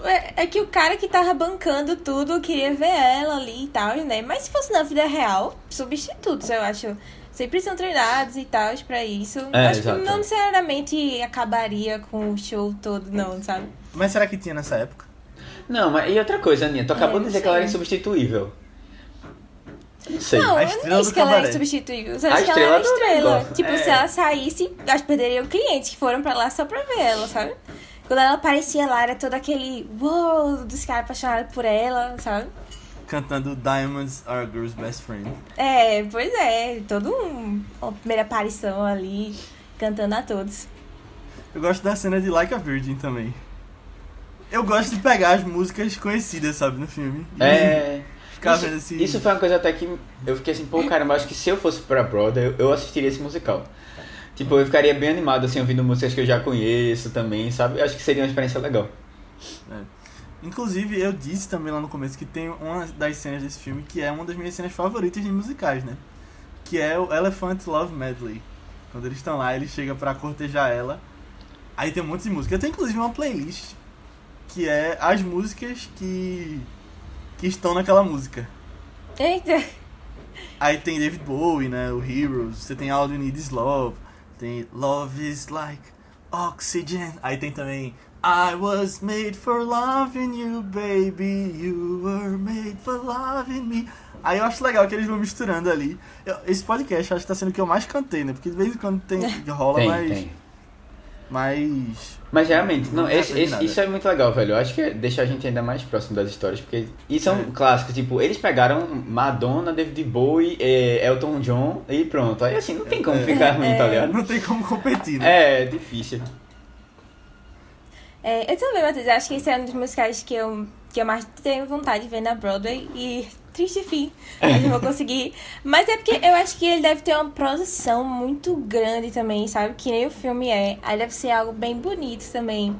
É, é que o cara que tava bancando tudo queria ver ela ali e tal, né? Mas se fosse na vida real, substitutos, eu acho sempre são treinados e tal para isso. É, Acho exato. que não necessariamente acabaria com o show todo, não, sabe? Mas será que tinha nessa época? Não, mas e outra coisa, Aninha, tu acabou é, de dizer que ela era insubstituível. Não sei. Não, a eu não disse que ela era insubstituível. Eu acho que ela era estrela. Tipo, é. se ela saísse, acho que perderiam clientes que foram pra lá só pra ver ela, sabe? Quando ela aparecia lá, era todo aquele uou dos caras apaixonados por ela, sabe? Cantando Diamonds Are a Girl's Best Friend. É, pois é, todo um, uma primeira aparição ali, cantando a todos. Eu gosto da cena de Like a Virgin também. Eu gosto de pegar as músicas conhecidas, sabe, no filme. É. Ficar isso, vendo assim. Isso foi uma coisa até que eu fiquei assim, pô, cara, mas acho que se eu fosse pra Broadway, eu, eu assistiria esse musical. Tipo, eu ficaria bem animado, assim, ouvindo músicas que eu já conheço também, sabe? Eu acho que seria uma experiência legal. É. Inclusive, eu disse também lá no começo que tem uma das cenas desse filme que é uma das minhas cenas favoritas de musicais, né? Que é o Elephant Love Medley. Quando eles estão lá, ele chega para cortejar ela. Aí tem um monte de música. Eu tenho inclusive uma playlist que é as músicas que que estão naquela música. Eita. Aí tem David Bowie, né? O Heroes. Você tem All You Need Is Love. Tem Love Is Like Oxygen. Aí tem também I was made for loving you, baby. You were made for loving me. Aí eu acho legal que eles vão misturando ali. Eu- esse podcast eu acho que tá sendo o que eu mais cantei, né? Porque de vez em quando tem, rola Tem, mais. tem. mais. Mas realmente, não, Não esse- aprendi esse- isso é muito legal, velho. Eu acho que deixa a gente ainda mais próximo das histórias, porque. E são É. clássicos, tipo, eles pegaram Madonna, David Bowie, eh, Elton John e pronto. Aí assim, não tem como É. ficar ruim, tá ligado? Não tem como competir, né? É difícil. É, eu também, Matheus, acho que esse é um dos musicais que eu, que eu mais tenho vontade de ver na Broadway e triste fim, mas eu vou conseguir. Mas é porque eu acho que ele deve ter uma produção muito grande também, sabe? Que nem o filme é. Aí deve ser algo bem bonito também.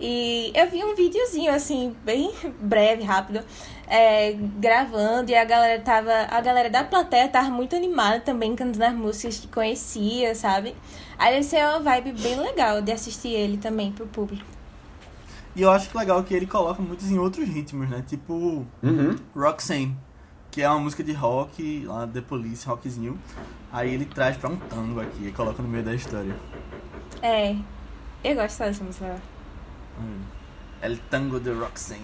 E eu vi um videozinho, assim, bem breve, rápido, é, gravando, e a galera tava. A galera da plateia tava muito animada também, cantando as músicas que conhecia, sabe? Aí deve ser uma vibe bem legal de assistir ele também pro público. E eu acho que legal que ele coloca muitos em outros ritmos, né? Tipo Uhum. Roxanne, que é uma música de rock, lá The Police, rockzinho. Aí ele traz pra um tango aqui e coloca no meio da história. É, eu gosto dessa música. Hum. El Tango de Roxanne.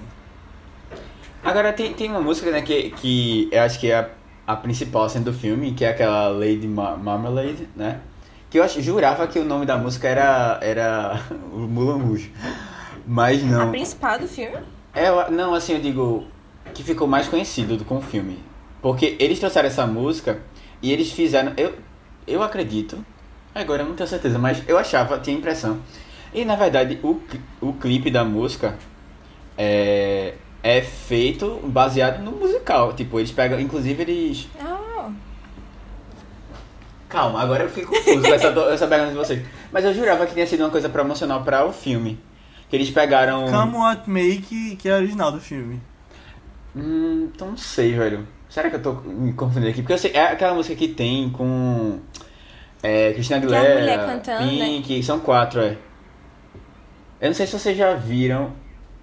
Agora tem, tem uma música, né, que, que eu acho que é a, a principal assim, do filme, que é aquela Lady Ma- Marmalade, né? Que eu acho, jurava que o nome da música era, era o Mulan Rouge. Mas A não. principal do filme? É, não, assim, eu digo que ficou mais conhecido do, com o filme. Porque eles trouxeram essa música e eles fizeram. Eu, eu acredito. Agora eu não tenho certeza, mas eu achava, tinha a impressão. E na verdade, o, o clipe da música é, é feito baseado no musical. Tipo, eles pegam. Inclusive, eles. Ah, Calma, agora eu fico confuso com essa, essa pergunta de vocês. Mas eu jurava que tinha sido uma coisa promocional para o filme. Que eles pegaram. Come What Make, que é a original do filme. Hum, então não sei, velho. Será que eu tô me confundindo aqui? Porque eu sei, é aquela música que tem com. É, Cristina Que a mulher Aguilera, cantando, né? Pink, são quatro, é. Eu não sei se vocês já viram.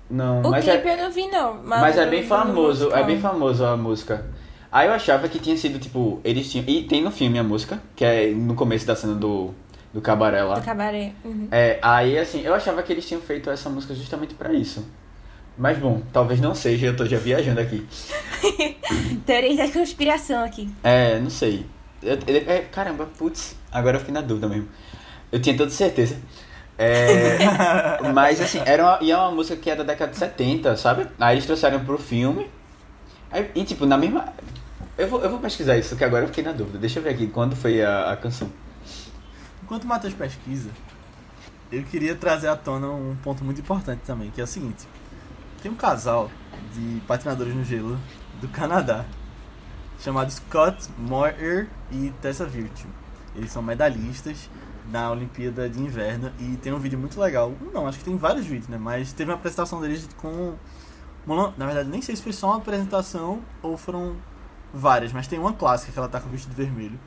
Não, o mas clipe é, eu não vi, não. mas é eu bem famoso, é bem famoso a música. Aí eu achava que tinha sido, tipo, eles tinham. E tem no filme a música, que é no começo da cena do, do cabaré lá. Do cabaré. Uhum. É, aí assim, eu achava que eles tinham feito essa música justamente pra isso. Mas bom, talvez não seja, eu tô já viajando aqui. Teoria da conspiração aqui. É, não sei. Eu- eu- é, caramba, putz, agora eu fiquei na dúvida mesmo. Eu tinha toda certeza. É, mas assim, era uma, e é uma música que é da década de 70, sabe? Aí eles trouxeram pro filme. Aí, e tipo, na mesma. Eu vou, eu vou pesquisar isso, que agora eu fiquei na dúvida. Deixa eu ver aqui quando foi a, a canção. Enquanto o Matheus pesquisa, eu queria trazer à tona um ponto muito importante também, que é o seguinte. Tem um casal de patinadores no gelo do Canadá, chamado Scott Moyer e Tessa Virtue. Eles são medalhistas na Olimpíada de Inverno e tem um vídeo muito legal. Não, acho que tem vários vídeos, né? Mas teve uma apresentação deles com... Na verdade, nem sei se foi só uma apresentação ou foram várias, mas tem uma clássica que ela tá com o vestido vermelho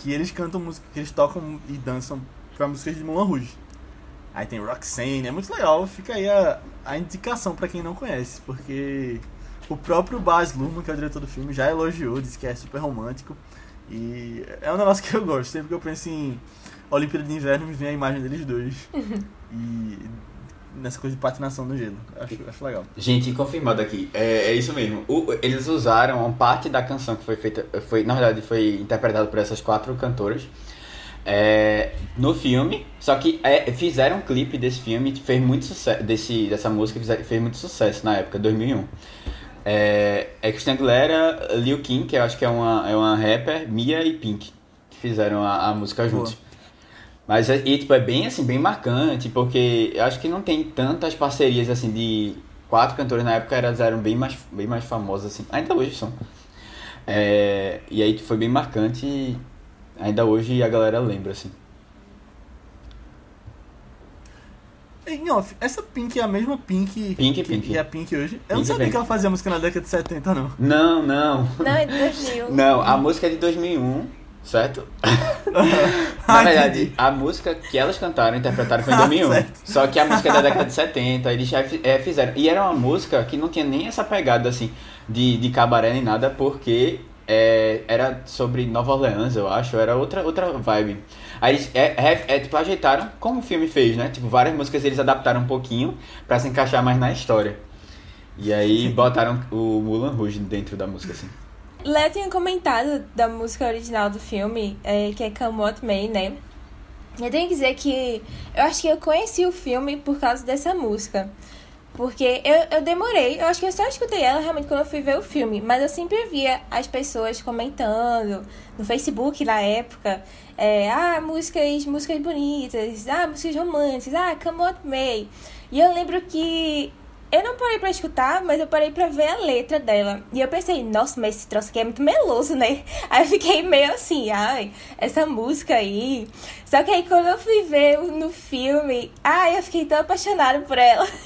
que eles cantam música, que eles tocam e dançam pra músicas de Moulin Rouge. Aí tem Roxanne, é muito legal, fica aí a, a indicação pra quem não conhece, porque o próprio Baz Luhrmann, que é o diretor do filme, já elogiou, disse que é super romântico. E é um negócio que eu gosto, sempre que eu penso em Olimpíada de Inverno me vem a imagem deles dois. e nessa coisa de patinação no gelo, acho, acho legal. Gente, confirmado aqui. É, é isso mesmo. O- eles usaram uma parte da canção que foi feita. Foi, na verdade, foi interpretada por essas quatro cantoras. é, no filme. Só que é, fizeram um clipe desse filme que fez muito sucesso. Desse, dessa música fizer- fez muito sucesso na época, 2001. É, é Christina Aguilera, Lil Kim, que eu acho que é uma, é uma rapper, Mia e Pink, que fizeram a, a música juntos. Mas é, e, tipo, é bem assim, bem marcante, porque eu acho que não tem tantas parcerias assim de quatro cantores na época elas eram bem mais, bem mais famosas assim. Ainda hoje são. É, e aí foi bem marcante e ainda hoje a galera lembra assim. Em off, essa Pink é a mesma Pink, Pink, que, Pink. que é a Pink hoje? Eu não Pink, sabia Pink. que ela fazia música na década de 70, não. Não, não. Não, é de 2000. Não, a música é de 2001, certo? Na Ah, verdade, a música que elas cantaram, interpretaram foi em Ah, 2001. certo. Só que a música é da década de 70, eles já é, fizeram. E era uma música que não tinha nem essa pegada assim de, de cabaré nem nada, porque é, era sobre Nova Orleans, eu acho, era outra, outra vibe. Aí eles é, é, é, tipo, ajeitaram como o filme fez, né? Tipo, várias músicas eles adaptaram um pouquinho pra se encaixar mais na história. E aí botaram o Mulan Rouge dentro da música, assim. Léo tinha comentado da música original do filme, é, que é Come What May, né? Eu tenho que dizer que eu acho que eu conheci o filme por causa dessa música. Porque eu, eu demorei, eu acho que eu só escutei ela realmente quando eu fui ver o filme, mas eu sempre via as pessoas comentando no Facebook na época, é, ah, músicas, músicas bonitas, ah, músicas românticas, ah, Come What May. E eu lembro que eu não parei pra escutar, mas eu parei pra ver a letra dela. E eu pensei, nossa, mas esse troço aqui é muito meloso, né? Aí eu fiquei meio assim, ai, essa música aí. Só que aí quando eu fui ver no filme, ai, eu fiquei tão apaixonada por ela.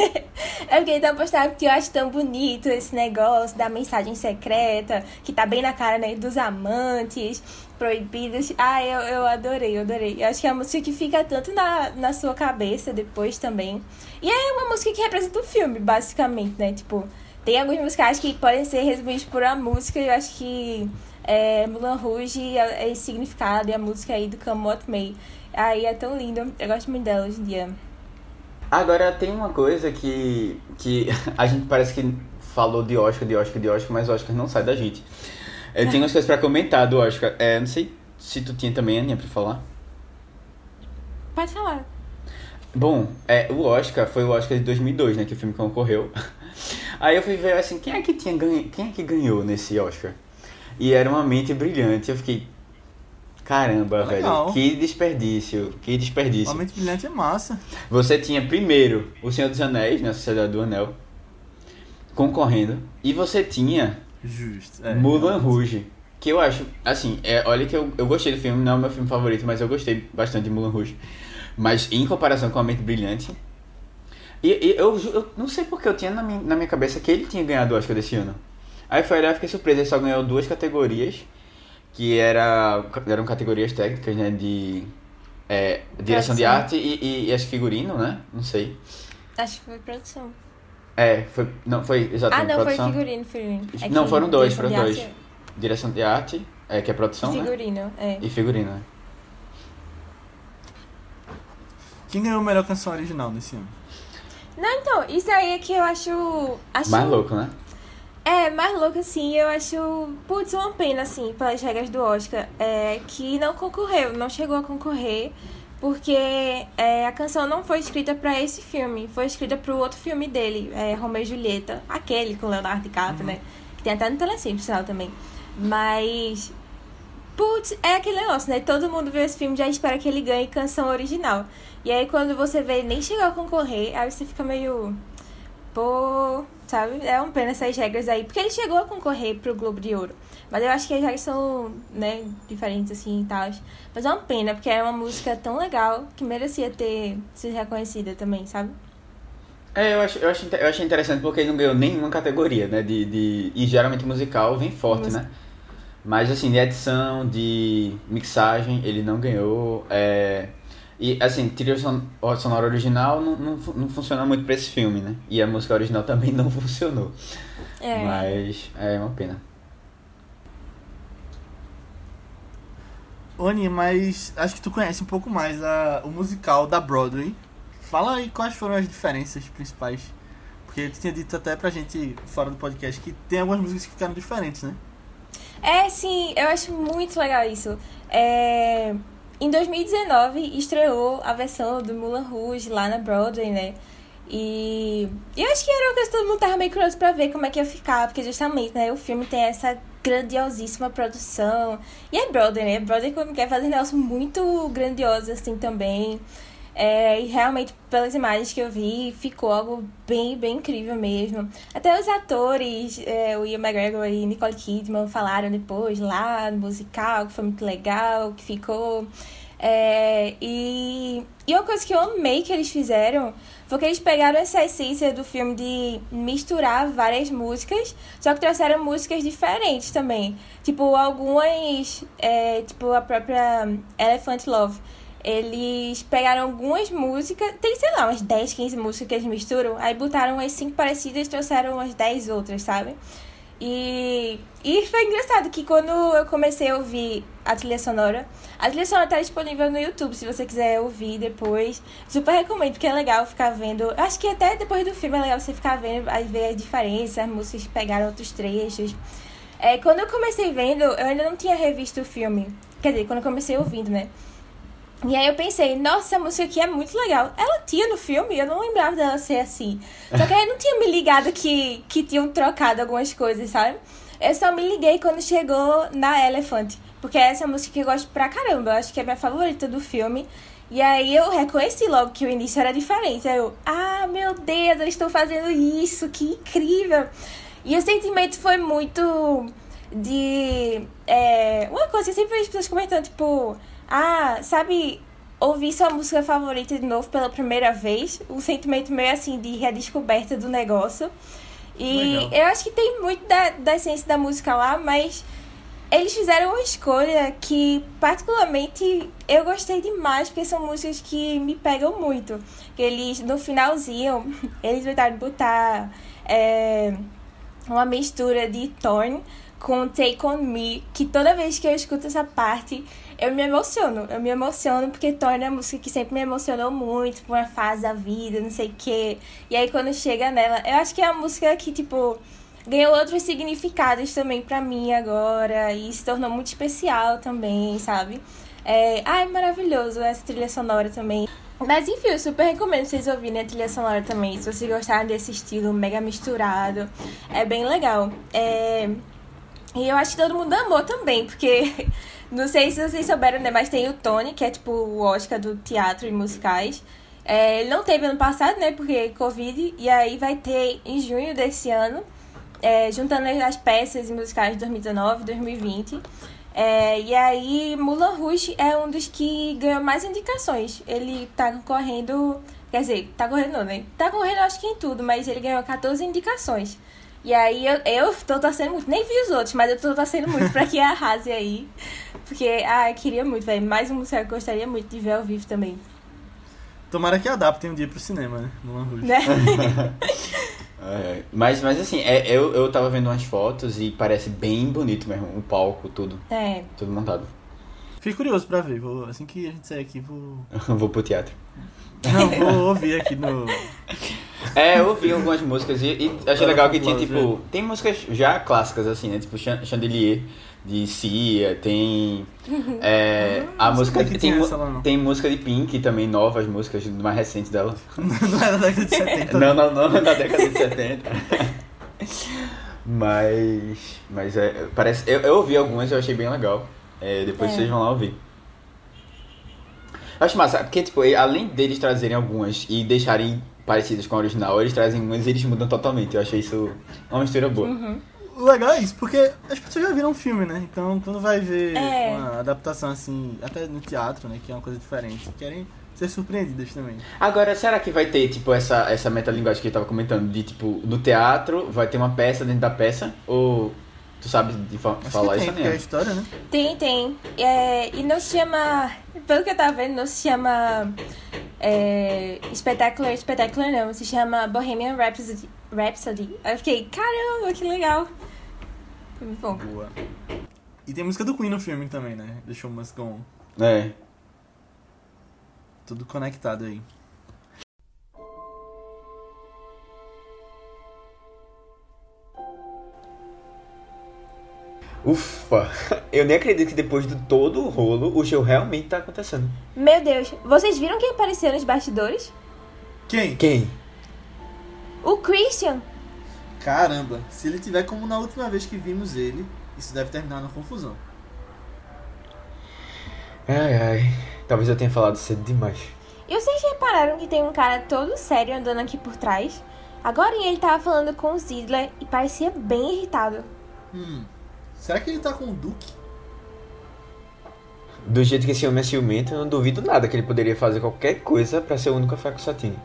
eu fiquei tão apaixonada porque eu acho tão bonito esse negócio da mensagem secreta, que tá bem na cara, né, dos amantes proibidas. Ah, eu, eu adorei, eu adorei. Eu acho que é uma música que fica tanto na, na sua cabeça depois também. E é uma música que representa o filme, basicamente, né? Tipo, tem algumas músicas que podem ser resumidas por uma música e eu acho que é, Mulan Rouge é, é significado e a música aí do What May. Aí é tão lindo, eu gosto muito dela hoje em dia. Agora tem uma coisa que, que a gente parece que falou de Oscar, de Oscar, de Oscar, mas Oscar não sai da gente. Eu tenho umas coisas pra comentar do Oscar. É, não sei se tu tinha também, Aninha, pra falar. Pode falar. Bom, é, o Oscar foi o Oscar de 2002, né, que o filme concorreu. Aí eu fui ver assim, quem é que tinha ganho, quem é que ganhou nesse Oscar? E era uma mente brilhante. Eu fiquei caramba, Legal. velho, que desperdício, que desperdício. Uma mente brilhante é massa. Você tinha primeiro O Senhor dos Anéis, na Sociedade do Anel, concorrendo, e você tinha Justo. É, Mulan Rouge. Que eu acho, assim, é, olha que eu, eu gostei do filme, não é o meu filme favorito, mas eu gostei bastante de Mulan Rouge. Mas em comparação com A Mente Brilhante. E, e eu, eu não sei porque eu tinha na minha, na minha cabeça que ele tinha ganhado o Oscar desse ano. Aí foi olhar e fiquei surpreso, ele só ganhou duas categorias, que era, eram categorias técnicas, né? De é, direção de arte e, e, e acho que figurino, né? Não sei. Acho que foi produção. É, foi. Não, foi Ah, exatamente não, produção. foi figurino, figurino. É Não, foram dois, foram de dois. arte Direção de arte, é, que é e produção, né? Figurino, é. E figurino, né? Quem ganhou a melhor canção original nesse ano? Não, então, isso aí é que eu acho. acho Mais louco, né? É, mais louco assim, eu acho. Putz, uma pena, assim, pelas regras do Oscar, é, que não concorreu, não chegou a concorrer, porque é, a canção não foi escrita pra esse filme, foi escrita pro outro filme dele, é, Romeu e Julieta, aquele com Leonardo DiCaprio, né? Que tem até no Telecine, por sinal, também. Mas. Putz, é aquele negócio, né? Todo mundo vê esse filme já espera que ele ganhe canção original. E aí quando você vê ele nem chegar a concorrer, aí você fica meio. Pô, sabe? É uma pena essas regras aí. Porque ele chegou a concorrer pro Globo de Ouro. Mas eu acho que as regras são, né, diferentes assim e tal. Mas é uma pena, porque é uma música tão legal que merecia ter sido reconhecida também, sabe? É, eu, acho, eu, acho, eu achei interessante porque ele não ganhou nenhuma categoria, né? De, de, e geralmente musical vem forte, Música. né? Mas assim, de edição, de mixagem, ele não ganhou. É... E assim, trilha son- sonora original não, não, não funciona muito pra esse filme, né? E a música original também não funcionou. É. Mas é uma pena. Aninha, mas acho que tu conhece um pouco mais a, o musical da Broadway. Fala aí quais foram as diferenças principais. Porque tu tinha dito até pra gente, fora do podcast, que tem algumas músicas que ficaram diferentes, né? É, sim, eu acho muito legal isso. É, Em 2019 estreou a versão do Mulan Rouge lá na Broadway, né? E eu acho que era uma coisa que todo mundo tava meio curioso pra ver como é que ia ficar, porque justamente, né, o filme tem essa grandiosíssima produção. E é Broadway, né? Broadway quando quer fazer negócio muito grandioso assim também. É, e realmente, pelas imagens que eu vi, ficou algo bem, bem incrível mesmo. Até os atores, é, o Ian McGregor e Nicole Kidman, falaram depois lá no musical, que foi muito legal, que ficou. É, e, e uma coisa que eu amei que eles fizeram foi que eles pegaram essa essência do filme de misturar várias músicas, só que trouxeram músicas diferentes também. Tipo, algumas, é, tipo a própria Elephant Love. Eles pegaram algumas músicas, tem, sei lá, umas 10, 15 músicas que eles misturam, aí botaram umas 5 parecidas e trouxeram umas 10 outras, sabe? E, e foi engraçado que quando eu comecei a ouvir a trilha sonora, a trilha sonora tá disponível no YouTube, se você quiser ouvir depois. Super recomendo, porque é legal ficar vendo. Acho que até depois do filme é legal você ficar vendo, ver as diferenças, as músicas pegaram outros trechos. É, quando eu comecei vendo, eu ainda não tinha revisto o filme. Quer dizer, quando eu comecei ouvindo, né? E aí eu pensei, nossa, essa música aqui é muito legal. Ela tinha no filme, eu não lembrava dela ser assim. Só que aí eu não tinha me ligado que, que tinham trocado algumas coisas, sabe? Eu só me liguei quando chegou na Elephant. Porque essa música que eu gosto pra caramba. Eu acho que é a minha favorita do filme. E aí eu reconheci logo que o início era diferente. Aí eu, ah, meu Deus, eles estão fazendo isso, que incrível. E o sentimento foi muito de. É, uma coisa que eu sempre vejo pessoas comentando, tipo ah, sabe, ouvir sua música favorita de novo pela primeira vez, um sentimento meio assim de redescoberta do negócio. E Legal. eu acho que tem muito da, da essência da música lá, mas eles fizeram uma escolha que, particularmente, eu gostei demais, porque são músicas que me pegam muito. Que eles, no finalzinho, eles tentaram botar é, uma mistura de Torn com Take On Me, que toda vez que eu escuto essa parte, eu me emociono. Eu me emociono porque torna a música que sempre me emocionou muito, por uma fase da vida, não sei o quê. E aí quando chega nela, eu acho que é a música que, tipo, ganhou outros significados também pra mim agora. E se tornou muito especial também, sabe? É, ai, maravilhoso essa trilha sonora também. Mas enfim, eu super recomendo vocês ouvirem a trilha sonora também. Se vocês gostarem desse estilo mega misturado, é bem legal. É... E eu acho que todo mundo amou também, porque Não sei se vocês souberam, né? Mas tem o Tony, que é tipo o Oscar do teatro e musicais. É, ele não teve ano passado, né? Porque Covid. E aí vai ter em junho desse ano, é, juntando as peças e musicais de 2019 e 2020. É, e aí Mulan Rouge é um dos que ganhou mais indicações. Ele tá concorrendo. Quer dizer, tá correndo, né? Tá correndo acho que em tudo, mas ele ganhou 14 indicações. E aí eu, eu tô torcendo muito, nem vi os outros, mas eu tô torcendo muito pra que arrase aí. Porque, ah, eu queria muito, velho. Mais um musical que eu gostaria muito de ver ao vivo também. Tomara que adaptem um dia pro cinema, né? Mulan Rouge. Né? é, mas, mas assim, é, eu, eu tava vendo umas fotos e parece bem bonito mesmo, o palco, tudo. É. Tudo montado. Fiquei curioso pra ver. Vou, assim que a gente sair aqui, vou. vou pro teatro. Não, vou ouvir aqui no. É, eu ouvi algumas músicas e, e achei legal que tinha, tipo. Tem músicas já clássicas, assim, né? Tipo Chandelier de Cia, tem. É, a música. Tem, tem, tem, música de Pink também, novas músicas mais recentes dela. não é da década de 70. não, não, não, é da década de 70. mas. Mas é. Parece. Eu, eu ouvi algumas e eu achei bem legal. É, depois é. vocês vão lá ouvir. Acho massa, porque, tipo, além deles trazerem algumas e deixarem parecidas com a original, eles trazem umas e eles mudam totalmente. Eu achei isso uma mistura boa. Uhum. O legal é isso, porque as pessoas já viram um filme, né? Então, quando vai ver é. uma adaptação assim, até no teatro, né? Que é uma coisa diferente, querem ser surpreendidas também. Agora, será que vai ter, tipo, essa, essa metalinguagem que ele tava comentando? De, tipo, no teatro, vai ter uma peça dentro da peça? Ou Tu sabe de fa Acho falar tem, isso, né? É a história, né? Tem, tem. É, e não se chama. Pelo que eu tava vendo, não se chama. É, Spectacular, Spectacular não. Se chama Bohemian Rhapsody. Rhapsody. Aí eu fiquei, caramba, que legal. Foi muito bom. Boa. E tem música do Queen no filme também, né? Show Must Go On. É. Tudo conectado aí. Ufa! Eu nem acredito que depois de todo o rolo, o show realmente tá acontecendo. Meu Deus, vocês viram quem apareceu nos bastidores? Quem? Quem? O Christian. Caramba, se ele tiver como na última vez que vimos ele, isso deve terminar na confusão. Ai ai, talvez eu tenha falado cedo demais. E vocês repararam que tem um cara todo sério andando aqui por trás? Agora ele tava falando com o Zidler e parecia bem irritado. Hum, Será que ele tá com o Duque? Do jeito que esse homem é ciumento, eu não duvido nada que ele poderia fazer qualquer coisa para ser o único a ficar com Satine.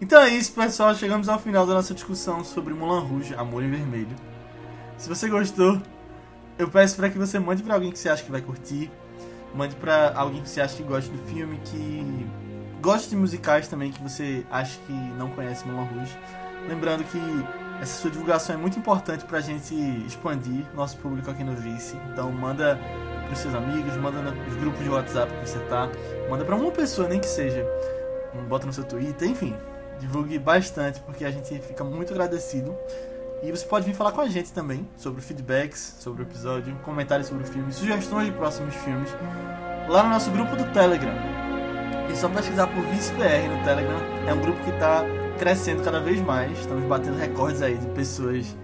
Então é isso, pessoal. Chegamos ao final da nossa discussão sobre Mulan Rouge, Amor em Vermelho. Se você gostou, eu peço para que você mande para alguém que você acha que vai curtir. Mande para alguém que você acha que gosta do filme, que gosta de musicais também, que você acha que não conhece Mulan Rouge. Lembrando que essa sua divulgação é muito importante pra gente expandir nosso público aqui no Vice. Então manda pros seus amigos, manda nos grupos de WhatsApp que você tá, manda para uma pessoa, nem que seja. Bota no seu Twitter, enfim. Divulgue bastante, porque a gente fica muito agradecido. E você pode vir falar com a gente também sobre feedbacks sobre o episódio, comentários sobre o filme, sugestões de próximos filmes, lá no nosso grupo do Telegram. É só pesquisar por ViceBR no Telegram. É um grupo que está crescendo cada vez mais. Estamos batendo recordes aí de pessoas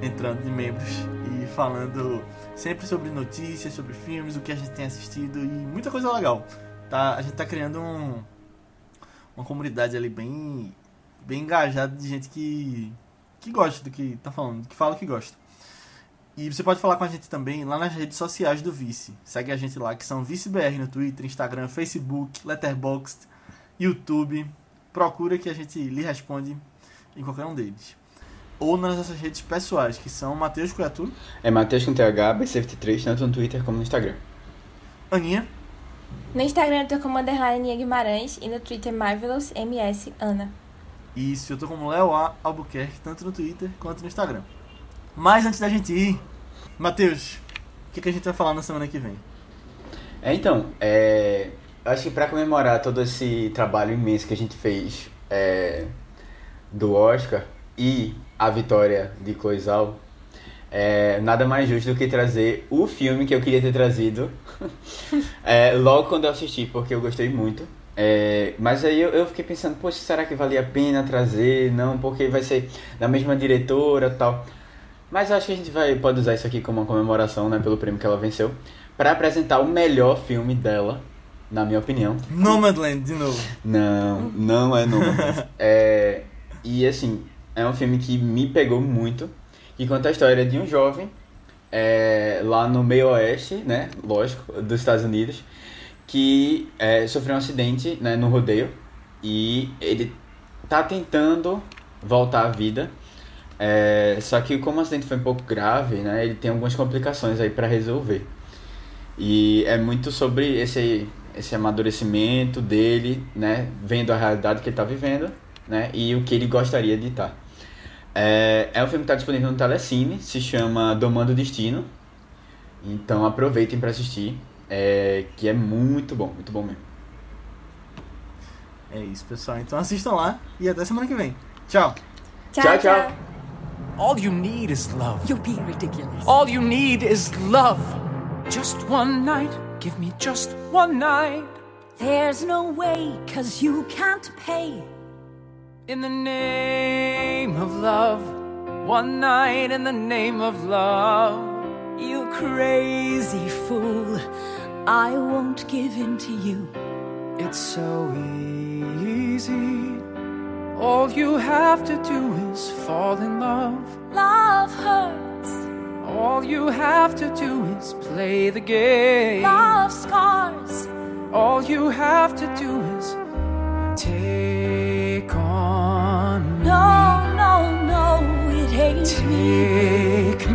entrando de membros e falando sempre sobre notícias, sobre filmes, o que a gente tem assistido e muita coisa legal. Tá, a gente está criando um, uma comunidade ali bem bem engajada de gente que que gosta do que tá falando, que fala que gosta. E você pode falar com a gente também lá nas redes sociais do Vice. Segue a gente lá, que são ViceBR no Twitter, Instagram, Facebook, Letterboxd, YouTube. Procura que a gente lhe responde em qualquer um deles. Ou nas nossas redes pessoais, que são Matheus Cuiatu. É Matheus com TH, B73, tanto no Twitter como no Instagram. Aninha. No Instagram eu tô como Guimarães e no Twitter Marvelous MS Ana. Isso, eu tô como Léo A. Albuquerque, tanto no Twitter quanto no Instagram. Mas antes da gente ir, Matheus, o que, que a gente vai falar na semana que vem? É, então, é, acho que para comemorar todo esse trabalho imenso que a gente fez é, do Oscar e a vitória de Coisal, é, nada mais justo do que trazer o filme que eu queria ter trazido é, logo quando eu assisti, porque eu gostei muito. É, mas aí eu, eu, fiquei pensando, poxa, será que valia a pena trazer? Não, porque vai ser da mesma diretora tal. Mas acho que a gente vai, pode usar isso aqui como uma comemoração, né, pelo prêmio que ela venceu, para apresentar o melhor filme dela, na minha opinião. Nomadland, de novo. Não, não é Nomadland. é, e assim, é um filme que me pegou muito, que conta a história de um jovem é, lá no meio oeste, né, lógico, dos Estados Unidos, que é, sofreu um acidente né, no rodeio e ele tá tentando voltar à vida. É, só que como o acidente foi um pouco grave, né, ele tem algumas complicações aí para resolver. E é muito sobre esse, esse amadurecimento dele, né, vendo a realidade que ele está vivendo, né, e o que ele gostaria de estar. Tá. É, é um filme que está disponível no Telecine, se chama Domando o Destino. Então aproveitem para assistir é, que é muito bom, muito bom mesmo. É isso, pessoal. Então assistam lá e até semana que vem. Tchau. Tchau, tchau. All you need is love. You're being ridiculous. All you need is love. Just one night. Give me just one night. There's no way, cause you can't pay. In the name of love. One night in the name of love. You crazy fool. I won't give in to you. It's so easy. All you have to do is fall in love. Love hurts. All you have to do is play the game. Love scars. All you have to do is take on. No, no, no, it ain't me. Take me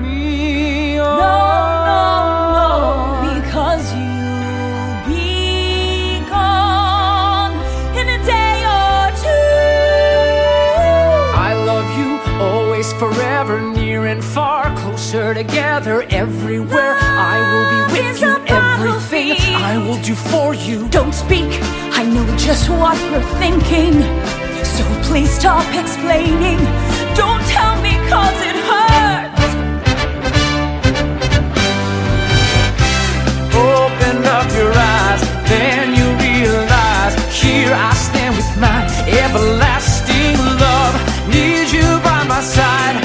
forever, near and far, closer together, everywhere. I will be with you, everything. I will do for you. Don't speak, I know just what you're thinking. So please stop explaining. Don't tell me cause it hurts. Open up your eyes, then you realize here I stand with my everlasting love. Need you by my side,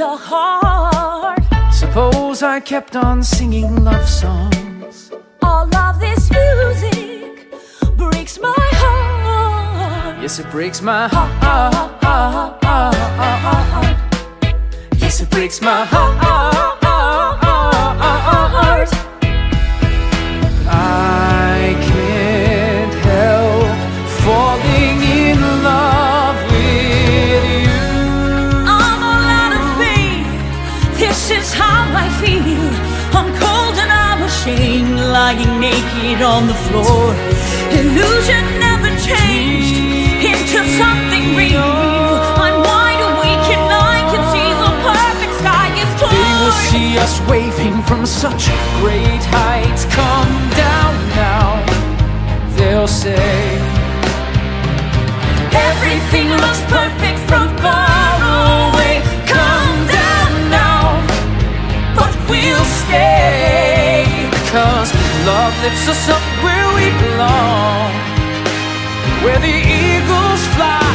a heart? Suppose I kept on singing love songs. All of this music breaks my heart. Yes, it breaks my heart. Yes, it breaks my heart. On the floor. Illusion never changed into something real. I'm wide awake and I can see the perfect sky is torn. They will see us waving from such great heights. Come down now, they'll say. Everything looks perfect lifts us up where we belong. Where the eagles fly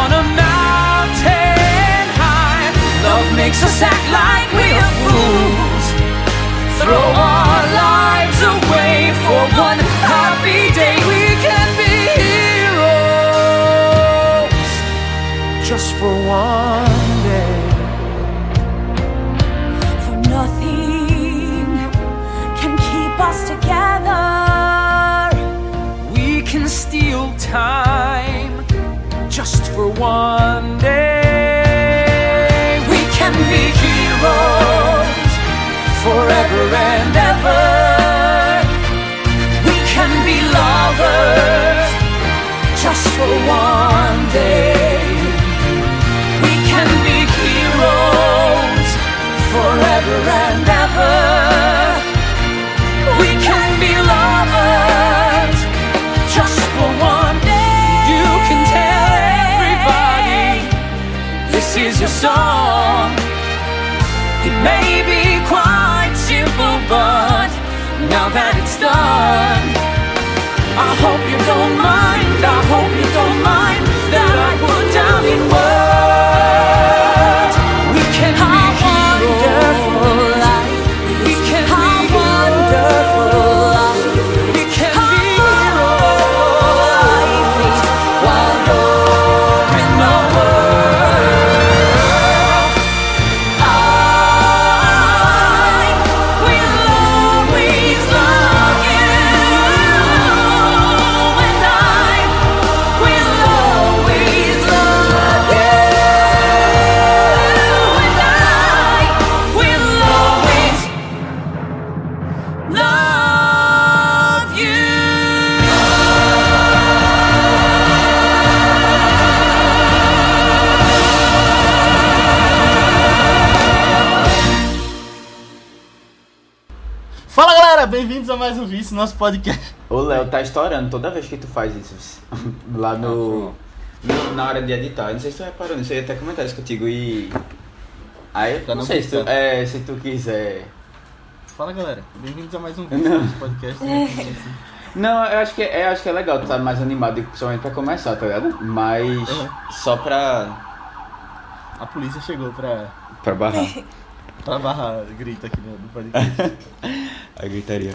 on a mountain high. Love makes us act like we're fools. Throw our lives away for one happy day. We can be heroes just for one for one day. We can be heroes forever and ever. We can be lovers done, I hope you don't mind. I hope you don't mind that I put down in words. Mais um Vício, nosso podcast. O Léo tá estourando toda vez que tu faz isso. Lá no, no- Na hora de editar. Eu Não sei se tu reparou nisso, eu ia até comentar isso contigo e. Aí eu Pra não não sei se tu, é, se tu quiser. Fala galera, bem-vindos a mais um Vício, nosso podcast. Não, eu acho que é, eu acho que é legal tu estar mais animado, principalmente pra começar, tá ligado? Mas Uhum. só pra. A polícia chegou pra, pra barrar pra barrar grito aqui no, no podcast. a gritaria.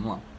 Vamos lá.